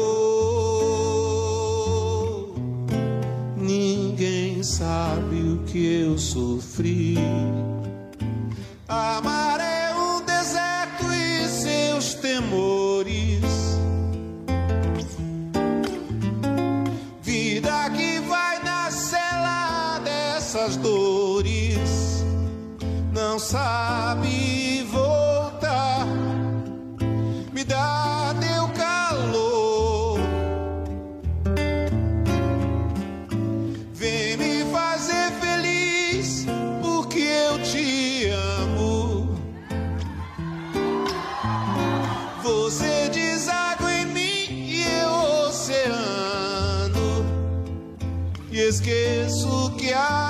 Ninguém sabe o que eu sofri. Amar é um deserto e seus temores. Vida que vai na cela dessas dores. Sabe voltar. Me dá teu calor. Vem me fazer feliz, porque eu te amo. Você deságua em mim e eu oceano. E esqueço que amar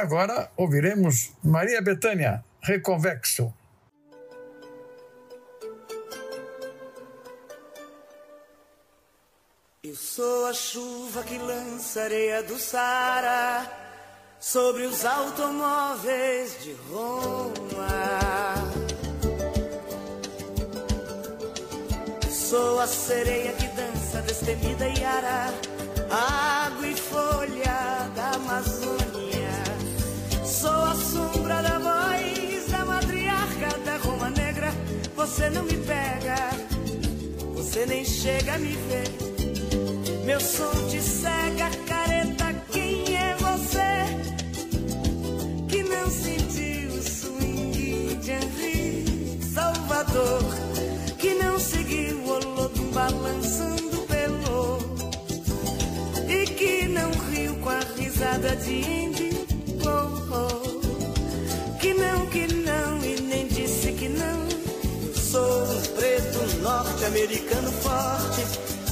agora ouviremos Maria Bethânia, Reconvexo. Eu sou a chuva que lança areia do Sara sobre os automóveis de Roma. Sou a sereia que dança destemida e ara, água e folha da Amazônia. Você não me pega, você nem chega a me ver. Meu som te cega, careta. Quem é você que não sentiu o swing de Henri Salvador? Que não seguiu o Olodum balançando pelo e que não riu com a risada de Indy norte-americano forte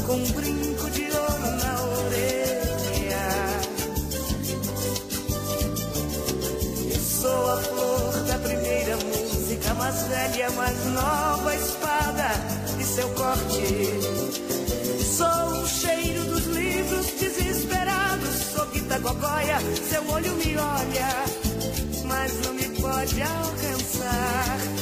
com um brinco de ouro na orelha. Eu sou a flor da primeira música, mais velha, mais nova espada e seu corte. Sou o cheiro dos livros desesperados, sou Gogóia, seu olho me olha, mas não me pode alcançar.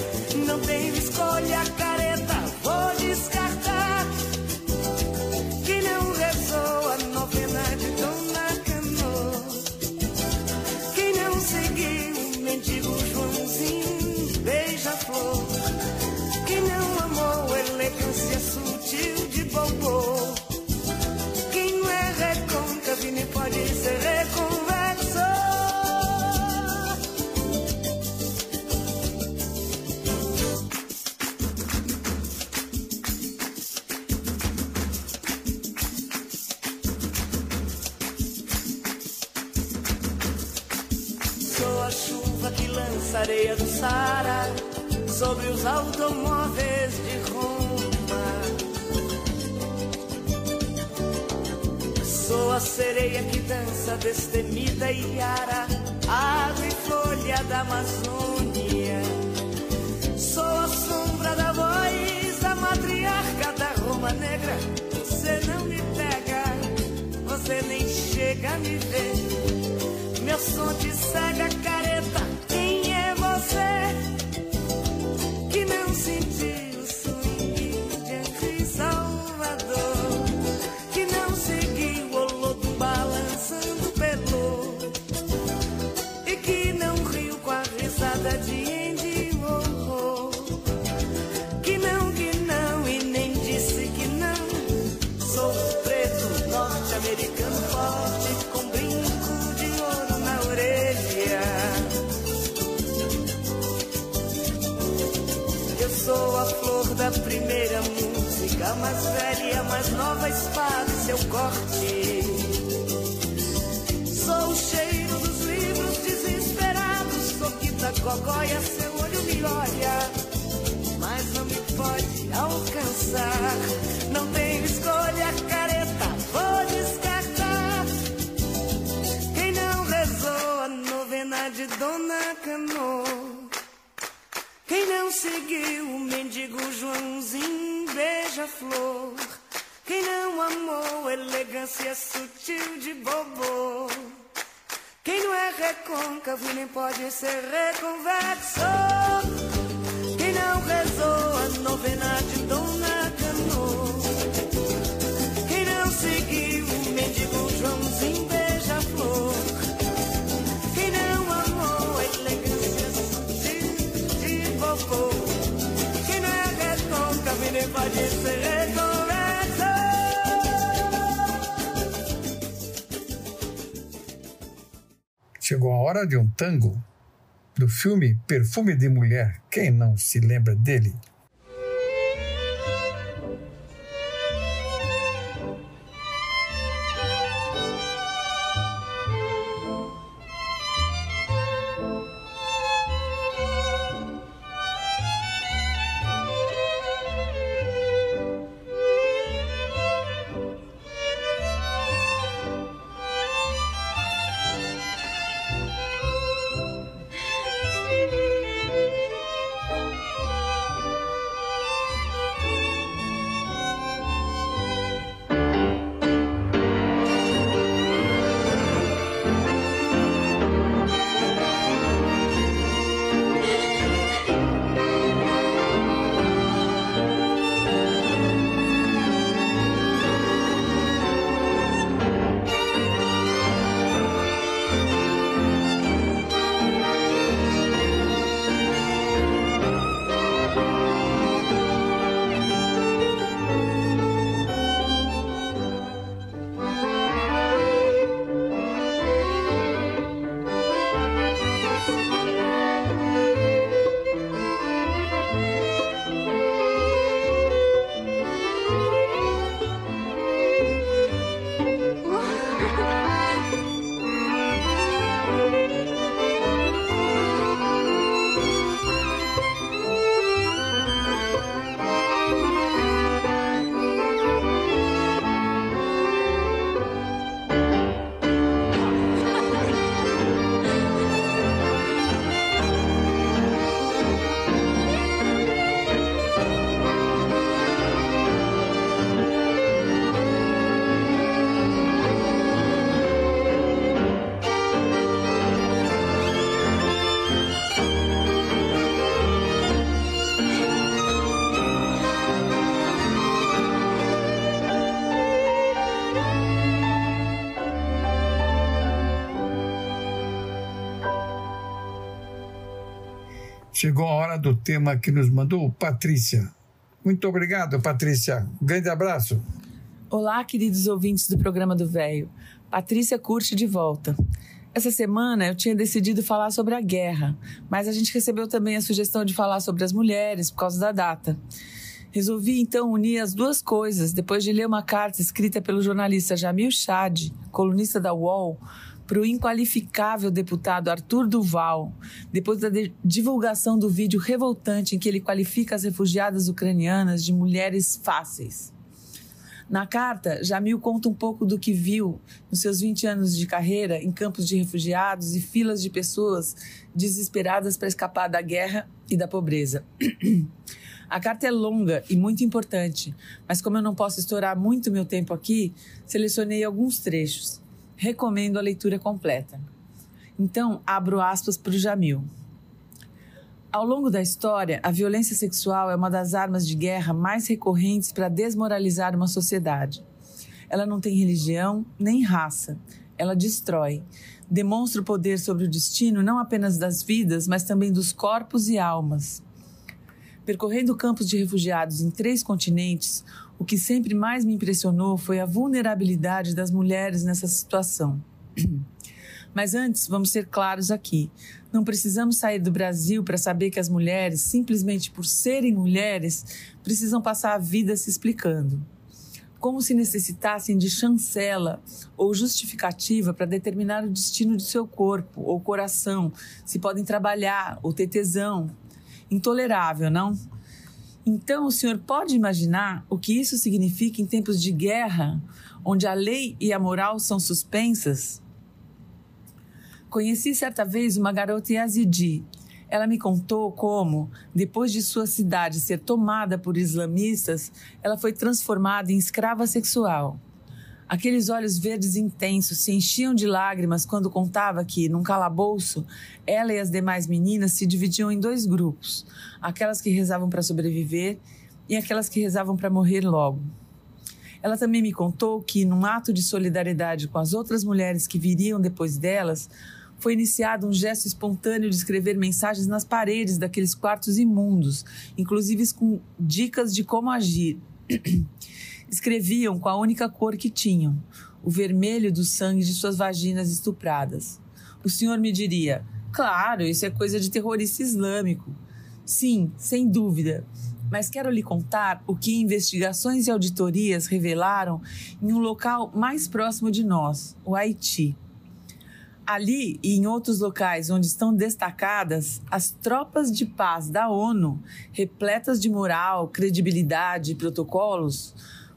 Bobô. Quem não é recôncavo e nem pode ser reconverso. Sou a chuva que lança areia do Sara sobre os automóveis sereia que dança destemida e ara, água e folha da Amazônia. Sou a sombra da voz da matriarca da Roma Negra. Você não me pega, você nem chega a me ver. Meu som te cega, sou a flor da primeira música, mais velha, mais nova espada e seu corte. Sou o cheiro dos livros desesperados, sou Kita Gogóia, seu olho me olha, mas não me pode alcançar. Nem pode ser reconvexo? Hora de um tango do filme Perfume de Mulher. Quem não se lembra dele? Chegou a hora do tema que nos mandou Patrícia. Muito obrigado, Patrícia. Um grande abraço. Olá, queridos ouvintes do programa do Velho. Patrícia Curte de volta. Essa semana eu tinha decidido falar sobre a guerra, mas a gente recebeu também a sugestão de falar sobre as mulheres por causa da data. Resolvi então unir as duas coisas depois de ler uma carta escrita pelo jornalista Jamil Chad, colunista da UOL, para o inqualificável deputado Arthur Duval, depois da de- divulgação do vídeo revoltante em que ele qualifica as refugiadas ucranianas de mulheres fáceis. Na carta, Jamil conta um pouco do que viu nos seus 20 anos de carreira em campos de refugiados e filas de pessoas desesperadas para escapar da guerra e da pobreza. A carta é longa e muito importante, mas como eu não posso estourar muito meu tempo aqui, selecionei alguns trechos. Recomendo a leitura completa. Então, abro aspas para o Jamil. Ao longo da história, a violência sexual é uma das armas de guerra mais recorrentes para desmoralizar uma sociedade. Ela não tem religião nem raça. Ela destrói. Demonstra o poder sobre o destino não apenas das vidas, mas também dos corpos e almas. Percorrendo campos de refugiados em três continentes, o que sempre mais me impressionou foi a vulnerabilidade das mulheres nessa situação. Mas antes, vamos ser claros aqui. Não precisamos sair do Brasil para saber que as mulheres, simplesmente por serem mulheres, precisam passar a vida se explicando. Como se necessitassem de chancela ou justificativa para determinar o destino de seu corpo ou coração, se podem trabalhar ou ter tesão. Intolerável, não? Então, o senhor pode imaginar o que isso significa em tempos de guerra, onde a lei e a moral são suspensas? Conheci certa vez uma garota yazidi. Ela me contou como, depois de sua cidade ser tomada por islamistas, ela foi transformada em escrava sexual. Aqueles olhos verdes intensos se enchiam de lágrimas quando contava que, num calabouço, ela e as demais meninas se dividiam em dois grupos: aquelas que rezavam para sobreviver e aquelas que rezavam para morrer logo. Ela também me contou que, num ato de solidariedade com as outras mulheres que viriam depois delas, foi iniciado um gesto espontâneo de escrever mensagens nas paredes daqueles quartos imundos, inclusive com dicas de como agir. Escreviam com a única cor que tinham, o vermelho do sangue de suas vaginas estupradas. O senhor me diria: claro, isso é coisa de terrorista islâmico. Sim, sem dúvida. Mas quero lhe contar o que investigações e auditorias revelaram em um local mais próximo de nós, o Haiti. Ali e em outros locais onde estão destacadas, as tropas de paz da ONU, repletas de moral, credibilidade e protocolos,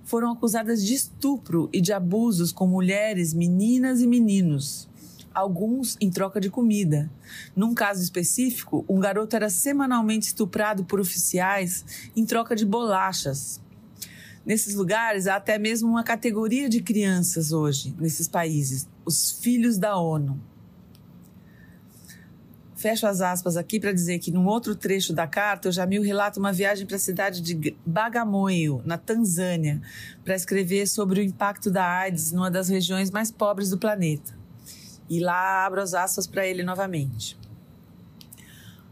foram acusadas de estupro e de abusos com mulheres, meninas e meninos, alguns em troca de comida. Num caso específico, um garoto era semanalmente estuprado por oficiais em troca de bolachas. Nesses lugares há até mesmo uma categoria de crianças hoje, nesses países, os filhos da ONU. Fecho as aspas aqui para dizer que num outro trecho da carta, o Jamil relata uma viagem para a cidade de Bagamoyo, na Tanzânia, para escrever sobre o impacto da AIDS numa das regiões mais pobres do planeta. E lá abro as aspas para ele novamente.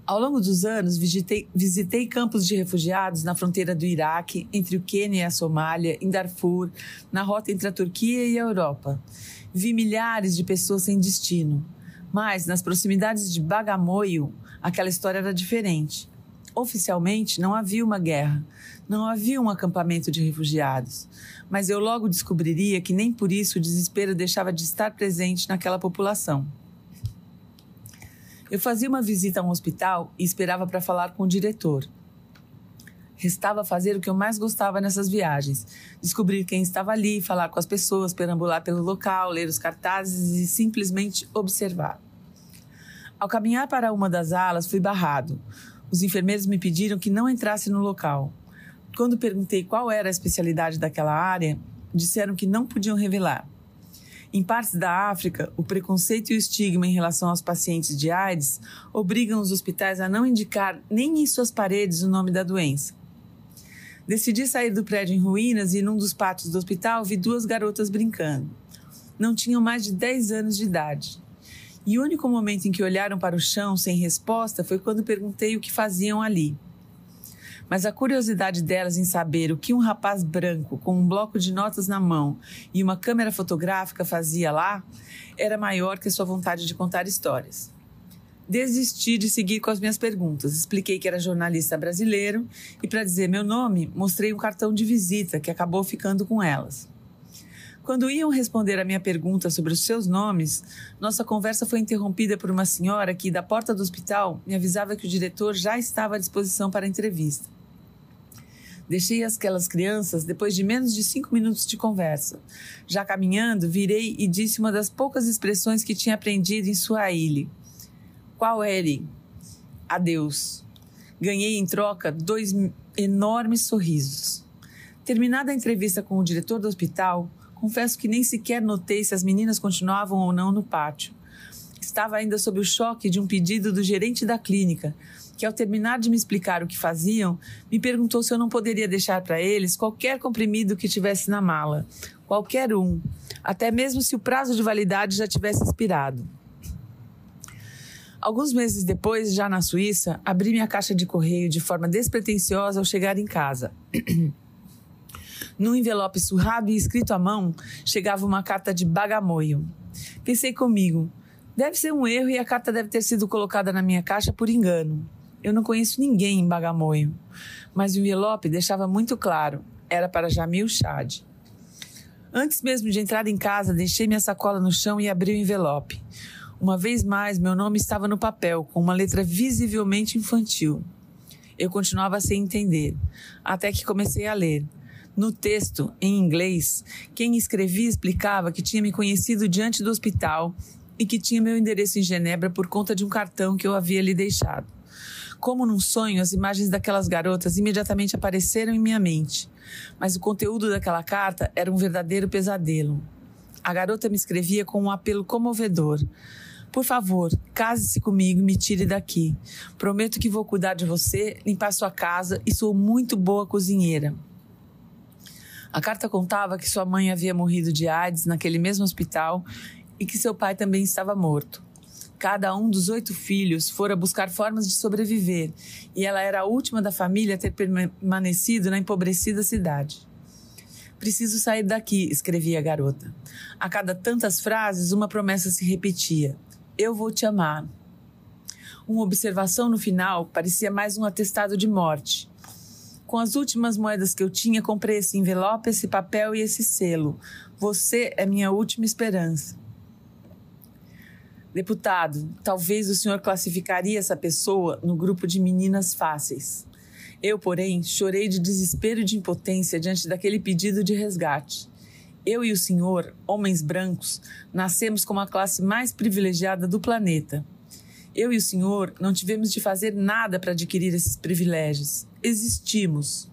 Ao longo dos anos, visitei, visitei campos de refugiados na fronteira do Iraque, entre o Quênia e a Somália, em Darfur, na rota entre a Turquia e a Europa. Vi milhares de pessoas sem destino. Mas, nas proximidades de Bagamoyo, aquela história era diferente. Oficialmente, não havia uma guerra, não havia um acampamento de refugiados. Mas eu logo descobriria que nem por isso o desespero deixava de estar presente naquela população. Eu fazia uma visita a um hospital e esperava para falar com o diretor. Restava fazer o que eu mais gostava nessas viagens: descobrir quem estava ali, falar com as pessoas, perambular pelo local, ler os cartazes e simplesmente observar. Ao caminhar para uma das alas, fui barrado. Os enfermeiros me pediram que não entrasse no local. Quando perguntei qual era a especialidade daquela área, disseram que não podiam revelar. Em partes da África, o preconceito e o estigma em relação aos pacientes de AIDS obrigam os hospitais a não indicar nem em suas paredes o nome da doença. Decidi sair do prédio em ruínas e, num dos pátios do hospital, vi duas garotas brincando. Não tinham mais de 10 anos de idade. E o único momento em que olharam para o chão sem resposta foi quando perguntei o que faziam ali. Mas a curiosidade delas em saber o que um rapaz branco com um bloco de notas na mão e uma câmera fotográfica fazia lá era maior que a sua vontade de contar histórias. Desisti de seguir com as minhas perguntas. Expliquei que era jornalista brasileiro e, para dizer meu nome, mostrei um cartão de visita que acabou ficando com elas. Quando iam responder a minha pergunta sobre os seus nomes, nossa conversa foi interrompida por uma senhora que, da porta do hospital, me avisava que o diretor já estava à disposição para a entrevista. Deixei aquelas crianças depois de menos de cinco minutos de conversa. Já caminhando, virei e disse uma das poucas expressões que tinha aprendido em Swahili. Qual é ele? Adeus. Ganhei em troca dois enormes sorrisos. Terminada a entrevista com o diretor do hospital, confesso que nem sequer notei se as meninas continuavam ou não no pátio. Estava ainda sob o choque de um pedido do gerente da clínica, que ao terminar de me explicar o que faziam, me perguntou se eu não poderia deixar para eles qualquer comprimido que tivesse na mala, qualquer um, até mesmo se o prazo de validade já tivesse expirado. Alguns meses depois, já na Suíça, abri minha caixa de correio de forma despretensiosa ao chegar em casa. Num envelope surrado e escrito à mão, chegava uma carta de bagamoio. Pensei comigo, deve ser um erro e a carta deve ter sido colocada na minha caixa por engano. Eu não conheço ninguém em Bagamoio, mas o envelope deixava muito claro, era para Jamil Chad. Antes mesmo de entrar em casa, deixei minha sacola no chão e abri o envelope. Uma vez mais, meu nome estava no papel, com uma letra visivelmente infantil. Eu continuava sem entender, até que comecei a ler. No texto, em inglês, quem escrevia explicava que tinha me conhecido diante do hospital e que tinha meu endereço em Genebra por conta de um cartão que eu havia lhe deixado. Como num sonho, as imagens daquelas garotas imediatamente apareceram em minha mente. Mas o conteúdo daquela carta era um verdadeiro pesadelo. A garota me escrevia com um apelo comovedor. Por favor, case-se comigo e me tire daqui. Prometo que vou cuidar de você, limpar sua casa e sou muito boa cozinheira. A carta contava que sua mãe havia morrido de AIDS naquele mesmo hospital e que seu pai também estava morto. Cada um dos oito filhos fora buscar formas de sobreviver e ela era a última da família a ter permanecido na empobrecida cidade. Preciso sair daqui, escrevia a garota. A cada tantas frases, uma promessa se repetia: Eu vou te amar. Uma observação no final parecia mais um atestado de morte. Com as últimas moedas que eu tinha, comprei esse envelope, esse papel e esse selo. Você é minha última esperança. Deputado, talvez o senhor classificaria essa pessoa no grupo de meninas fáceis. Eu, porém, chorei de desespero e de impotência diante daquele pedido de resgate. Eu e o senhor, homens brancos, nascemos como a classe mais privilegiada do planeta. Eu e o senhor não tivemos de fazer nada para adquirir esses privilégios. Existimos.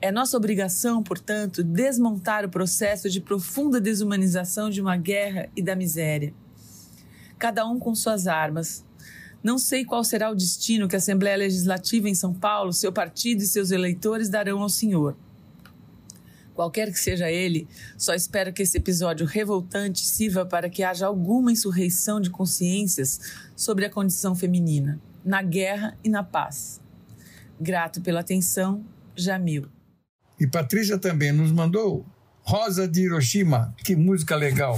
É nossa obrigação, portanto, desmontar o processo de profunda desumanização de uma guerra e da miséria. Cada um com suas armas. Não sei qual será o destino que a Assembleia Legislativa em São Paulo, seu partido e seus eleitores darão ao senhor. Qualquer que seja ele, só espero que esse episódio revoltante sirva para que haja alguma insurreição de consciências sobre a condição feminina, na guerra e na paz. Grato pela atenção, Jamil. E Patrícia também nos mandou Rosa de Hiroshima. Que música legal.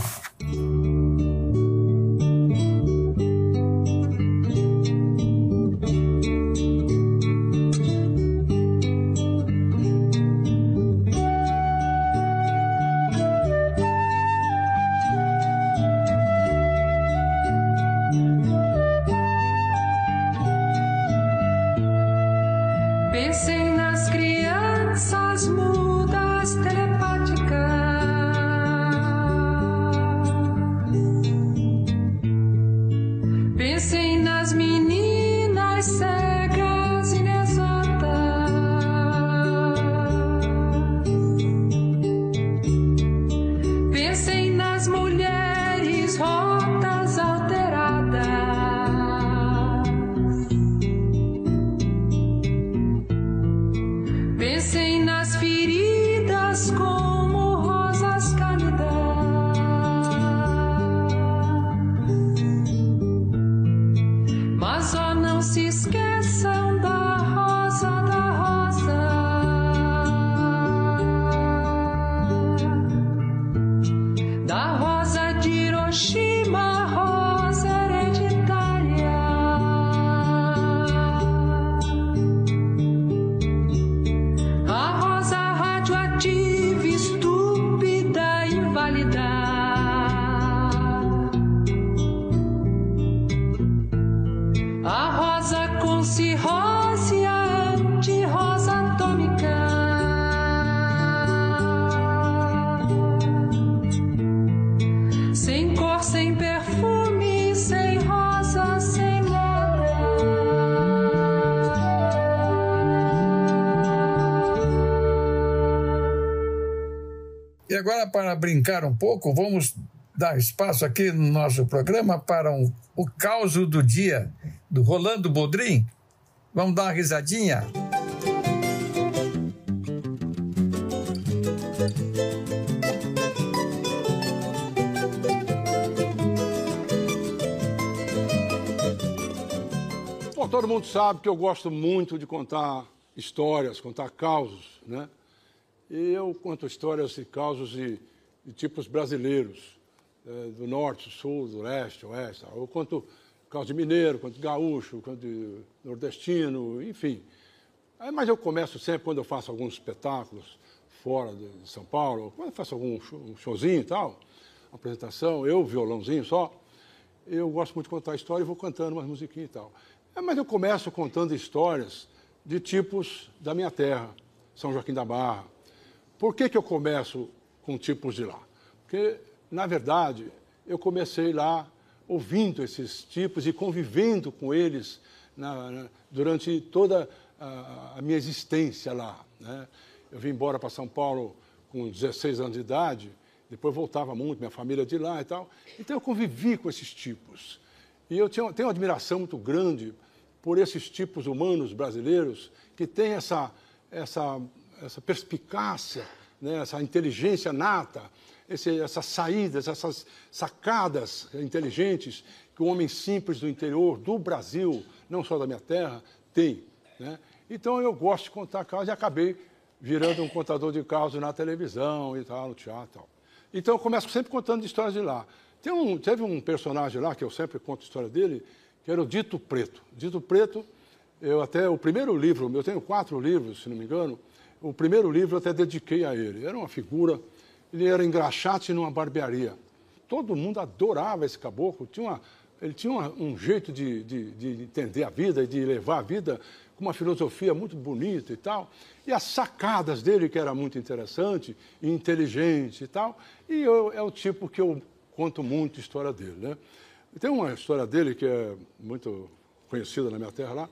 Agora, para brincar um pouco, vamos dar espaço aqui no nosso programa para um, o caos do dia do Rolando Bodrim. Vamos dar uma risadinha? Bom, todo mundo sabe que eu gosto muito de contar histórias, contar causos, né? E eu conto histórias e causos de, de tipos brasileiros, eh, do norte, do sul, do leste, oeste. Eu conto causos de mineiro, conto de gaúcho, conto de nordestino, enfim. Mas eu começo sempre quando eu faço alguns espetáculos fora de de São Paulo, quando eu faço algum show- um showzinho e tal, apresentação, eu, violãozinho só, eu gosto muito de contar história e vou cantando umas musiquinhas e tal. É, mas eu começo contando histórias de tipos da minha terra, São Joaquim da Barra. Por que, que eu começo com tipos de lá? Porque, na verdade, eu comecei lá ouvindo esses tipos e convivendo com eles na- na- durante toda a, a minha existência lá. né? Eu vim embora para São Paulo com 16 anos de idade, depois voltava muito, minha família de lá e tal. Então eu convivi com esses tipos. E eu tinha- tenho uma admiração muito grande por esses tipos humanos brasileiros que têm essa, essa, essa perspicácia, né, essa inteligência nata, esse, essas saídas, essas sacadas inteligentes que o homem simples do interior do Brasil, não só da minha terra, tem. Né? Então eu gosto de contar casos e acabei virando um contador de casos na televisão e tal, no teatro tal. Então eu começo sempre contando histórias de lá. Um, teve um personagem lá, que eu sempre conto a história dele, que era o Dito Preto. Dito Preto, eu até, o primeiro livro, eu tenho quatro livros, se não me engano, o primeiro livro eu até dediquei a ele. Era uma figura, ele era engraxate numa barbearia. Todo mundo adorava esse caboclo, tinha uma, ele tinha uma- um jeito de, de, de entender a vida e de levar a vida com uma filosofia muito bonita e tal. E as sacadas dele, que era muito interessante e inteligente e tal. E eu, é o tipo que eu conto muito a história dele. Né? Tem uma história dele que é muito conhecida na minha terra lá.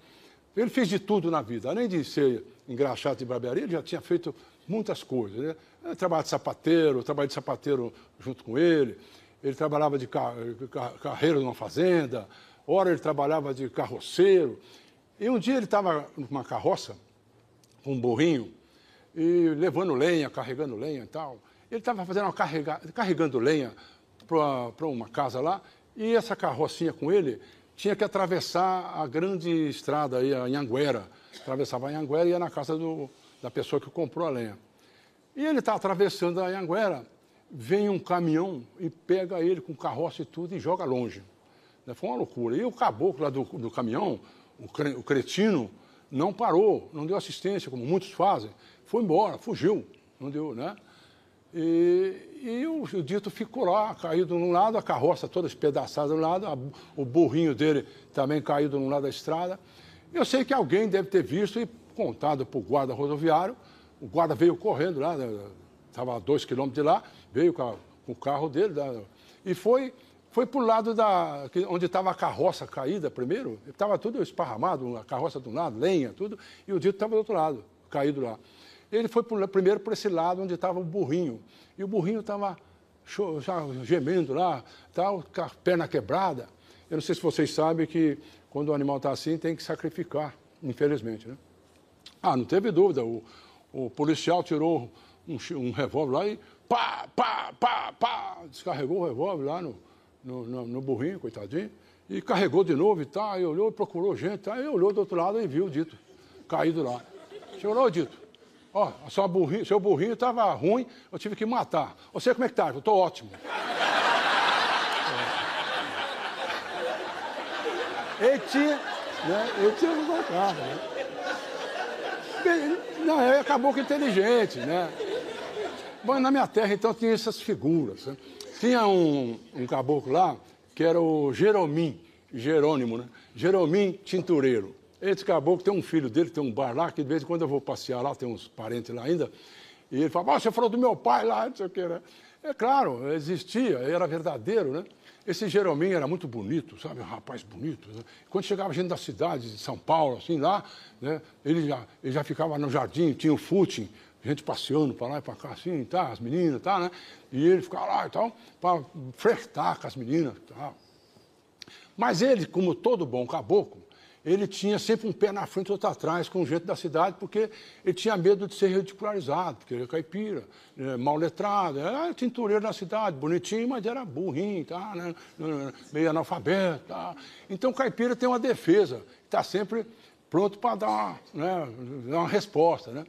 Ele fez de tudo na vida. Além de ser engraxado de barbearia, ele já tinha feito muitas coisas. Né? Trabalhava de sapateiro, eu trabalhei de sapateiro junto com ele. Ele trabalhava de ca- ca- carreiro numa fazenda. Ora, ele trabalhava de carroceiro. E um dia ele estava numa carroça, com um burrinho, e levando lenha, carregando lenha e tal. Ele estava fazendo uma carrega, carregando lenha para uma casa lá, e essa carrocinha com ele tinha que atravessar a grande estrada aí, a Anhanguera. Atravessava a Anhanguera e ia na casa do, da pessoa que comprou a lenha. E ele está atravessando a Anhanguera, vem um caminhão e pega ele com carroça e tudo e joga longe. Né? Foi uma loucura. E o caboclo lá do, do caminhão, o, cre- o cretino, não parou, não deu assistência, como muitos fazem. Foi embora, fugiu. Não deu, né? E, e o, dito ficou lá, caído num lado, a carroça toda espedaçada um lado, a- o burrinho dele também caído num lado da estrada. Eu sei que alguém deve ter visto e contado para o guarda rodoviário. O guarda veio correndo lá, estava a dois quilômetros de lá, veio com, a- com o carro dele e foi, foi para o lado da, onde estava a carroça caída primeiro. Estava tudo esparramado, a carroça de um lado, lenha, tudo, e o dito estava do outro lado, caído lá. Ele foi por- primeiro para esse lado onde estava o burrinho. E o burrinho estava já gemendo lá, tal, com a perna quebrada. Eu não sei se vocês sabem que quando o animal está assim, tem que sacrificar, infelizmente. Né? Ah, não teve dúvida. O, o policial tirou um, um revólver lá e pá, pá, pá, pá, descarregou o revólver lá no, no, no- no burrinho, coitadinho. E carregou de novo e tal, aí olhou, procurou gente, aí olhou do outro lado e viu o Dito caído lá. Chegou lá, ô Dito, ó, sua burrinho, seu burrinho estava ruim, eu tive que matar. Você como é que tá? Eu estou ótimo. Ele tinha, né? Tinha colocado, né? Bem, Não, ele acabou com inteligente, né? Bom, na minha terra, então, tinha essas figuras. Né? Tinha um, um caboclo lá, que era o Jeromim, Jerônimo, né? Jeromim Tintureiro. Esse caboclo tem um filho dele, tem um bar lá, que de vez em quando eu vou passear lá, tem uns parentes lá ainda, e ele fala, ah, você falou do meu pai lá, não sei o que, né? É claro, existia, era verdadeiro, né? Esse Jeromim era muito bonito, sabe? Um rapaz bonito. Né? Quando chegava gente da cidade de São Paulo, assim, lá, né? ele, já, ele já ficava no jardim, tinha o footing, gente passeando para lá e para cá, assim, tá, as meninas, tá, né? E ele ficava lá e tal, para flertar com as meninas, tal. Mas ele, como todo bom caboclo, ele tinha sempre um pé na frente e outro atrás com gente da cidade, porque ele tinha medo de ser ridicularizado, porque ele é caipira, é, mal letrado, era tintureiro da cidade, bonitinho, mas era burrinho, tá, né? meio analfabeto. Tá. Então o caipira tem uma defesa, está sempre pronto para dar, uma, né, uma resposta. Né?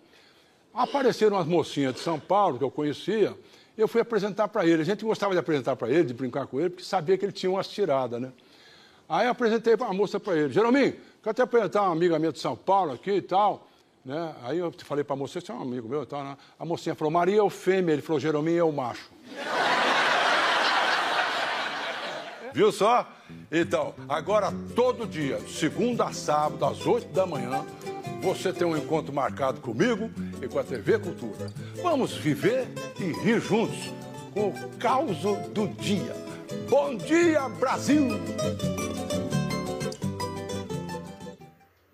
Apareceram umas mocinhas de São Paulo, que eu conhecia, eu fui apresentar para ele. A gente gostava de apresentar para ele, de brincar com ele, porque sabia que ele tinha umas tiradas, né? Aí apresentei a moça para ele. Jeromim, quero te apresentar uma amiga minha de São Paulo aqui e tal. Né? Aí eu falei para a moça, você é um amigo meu e tal. Né? A mocinha falou, Maria é o fêmea. Ele falou, Jeromim é o macho. Viu só? Então, agora todo dia, segunda a sábado, às 8 da manhã, você tem um encontro marcado comigo e com a TV Cultura. Vamos viver e rir juntos com o caos do dia. Bom dia, Brasil!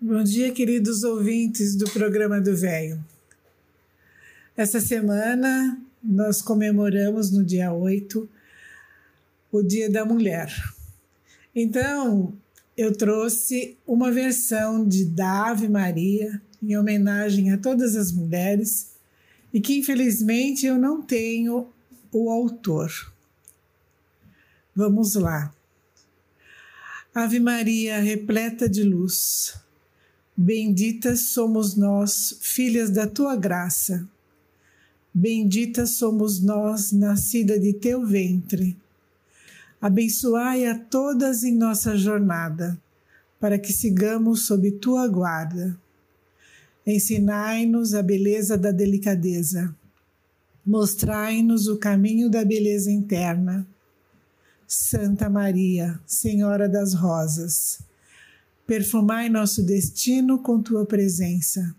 Bom dia, queridos ouvintes do programa do Velho. Essa semana nós comemoramos no dia 8 o Dia da Mulher. Então, eu trouxe uma versão de da Ave Maria em homenagem a todas as mulheres e que infelizmente eu não tenho o autor. Vamos lá. Ave Maria, repleta de luz, benditas somos nós, filhas da tua graça. Benditas somos nós, nascida de teu ventre. Abençoai a todas em nossa jornada, para que sigamos sob tua guarda. Ensinai-nos a beleza da delicadeza. Mostrai-nos o caminho da beleza interna. Santa Maria, Senhora das Rosas, perfumai nosso destino com tua presença.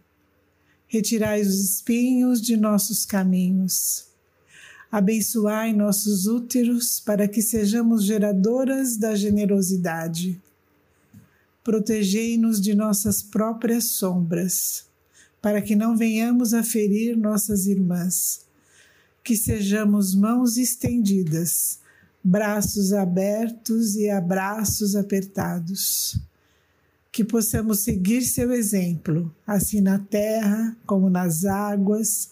Retirai os espinhos de nossos caminhos. Abençoai nossos úteros para que sejamos geradoras da generosidade. Protegei-nos de nossas próprias sombras, para que não venhamos a ferir nossas irmãs. Que sejamos mãos estendidas, braços abertos e abraços apertados. Que possamos seguir seu exemplo, assim na terra como nas águas,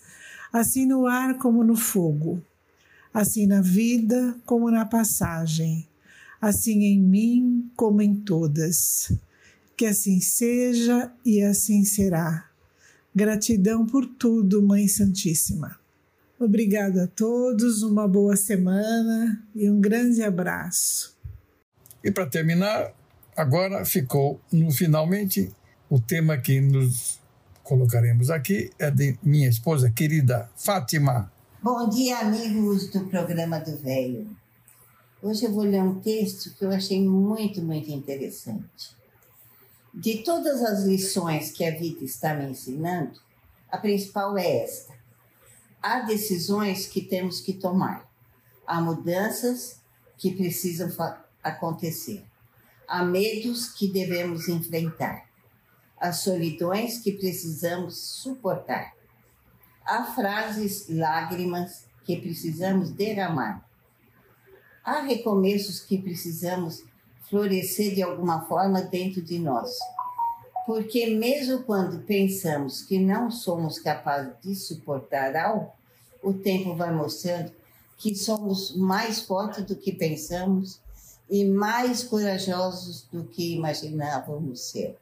assim no ar como no fogo, assim na vida como na passagem, assim em mim como em todas. Que assim seja e assim será. Gratidão por tudo, Mãe Santíssima. Obrigado a todos, uma boa semana e um grande abraço. E para terminar, agora ficou no finalmente o tema que nos colocaremos aqui é de minha esposa querida Fátima. Bom dia, amigos do programa do Velho. Hoje eu vou ler um texto que eu achei muito, muito interessante. De todas as lições que a vida está me ensinando, a principal é esta: há decisões que temos que tomar, há mudanças que precisam acontecer, há medos que devemos enfrentar, há solidões que precisamos suportar, há frases, lágrimas que precisamos derramar, há recomeços que precisamos florescer de alguma forma dentro de nós. Porque mesmo quando pensamos que não somos capazes de suportar algo, o tempo vai mostrando que somos mais fortes do que pensamos e mais corajosos do que imaginávamos ser.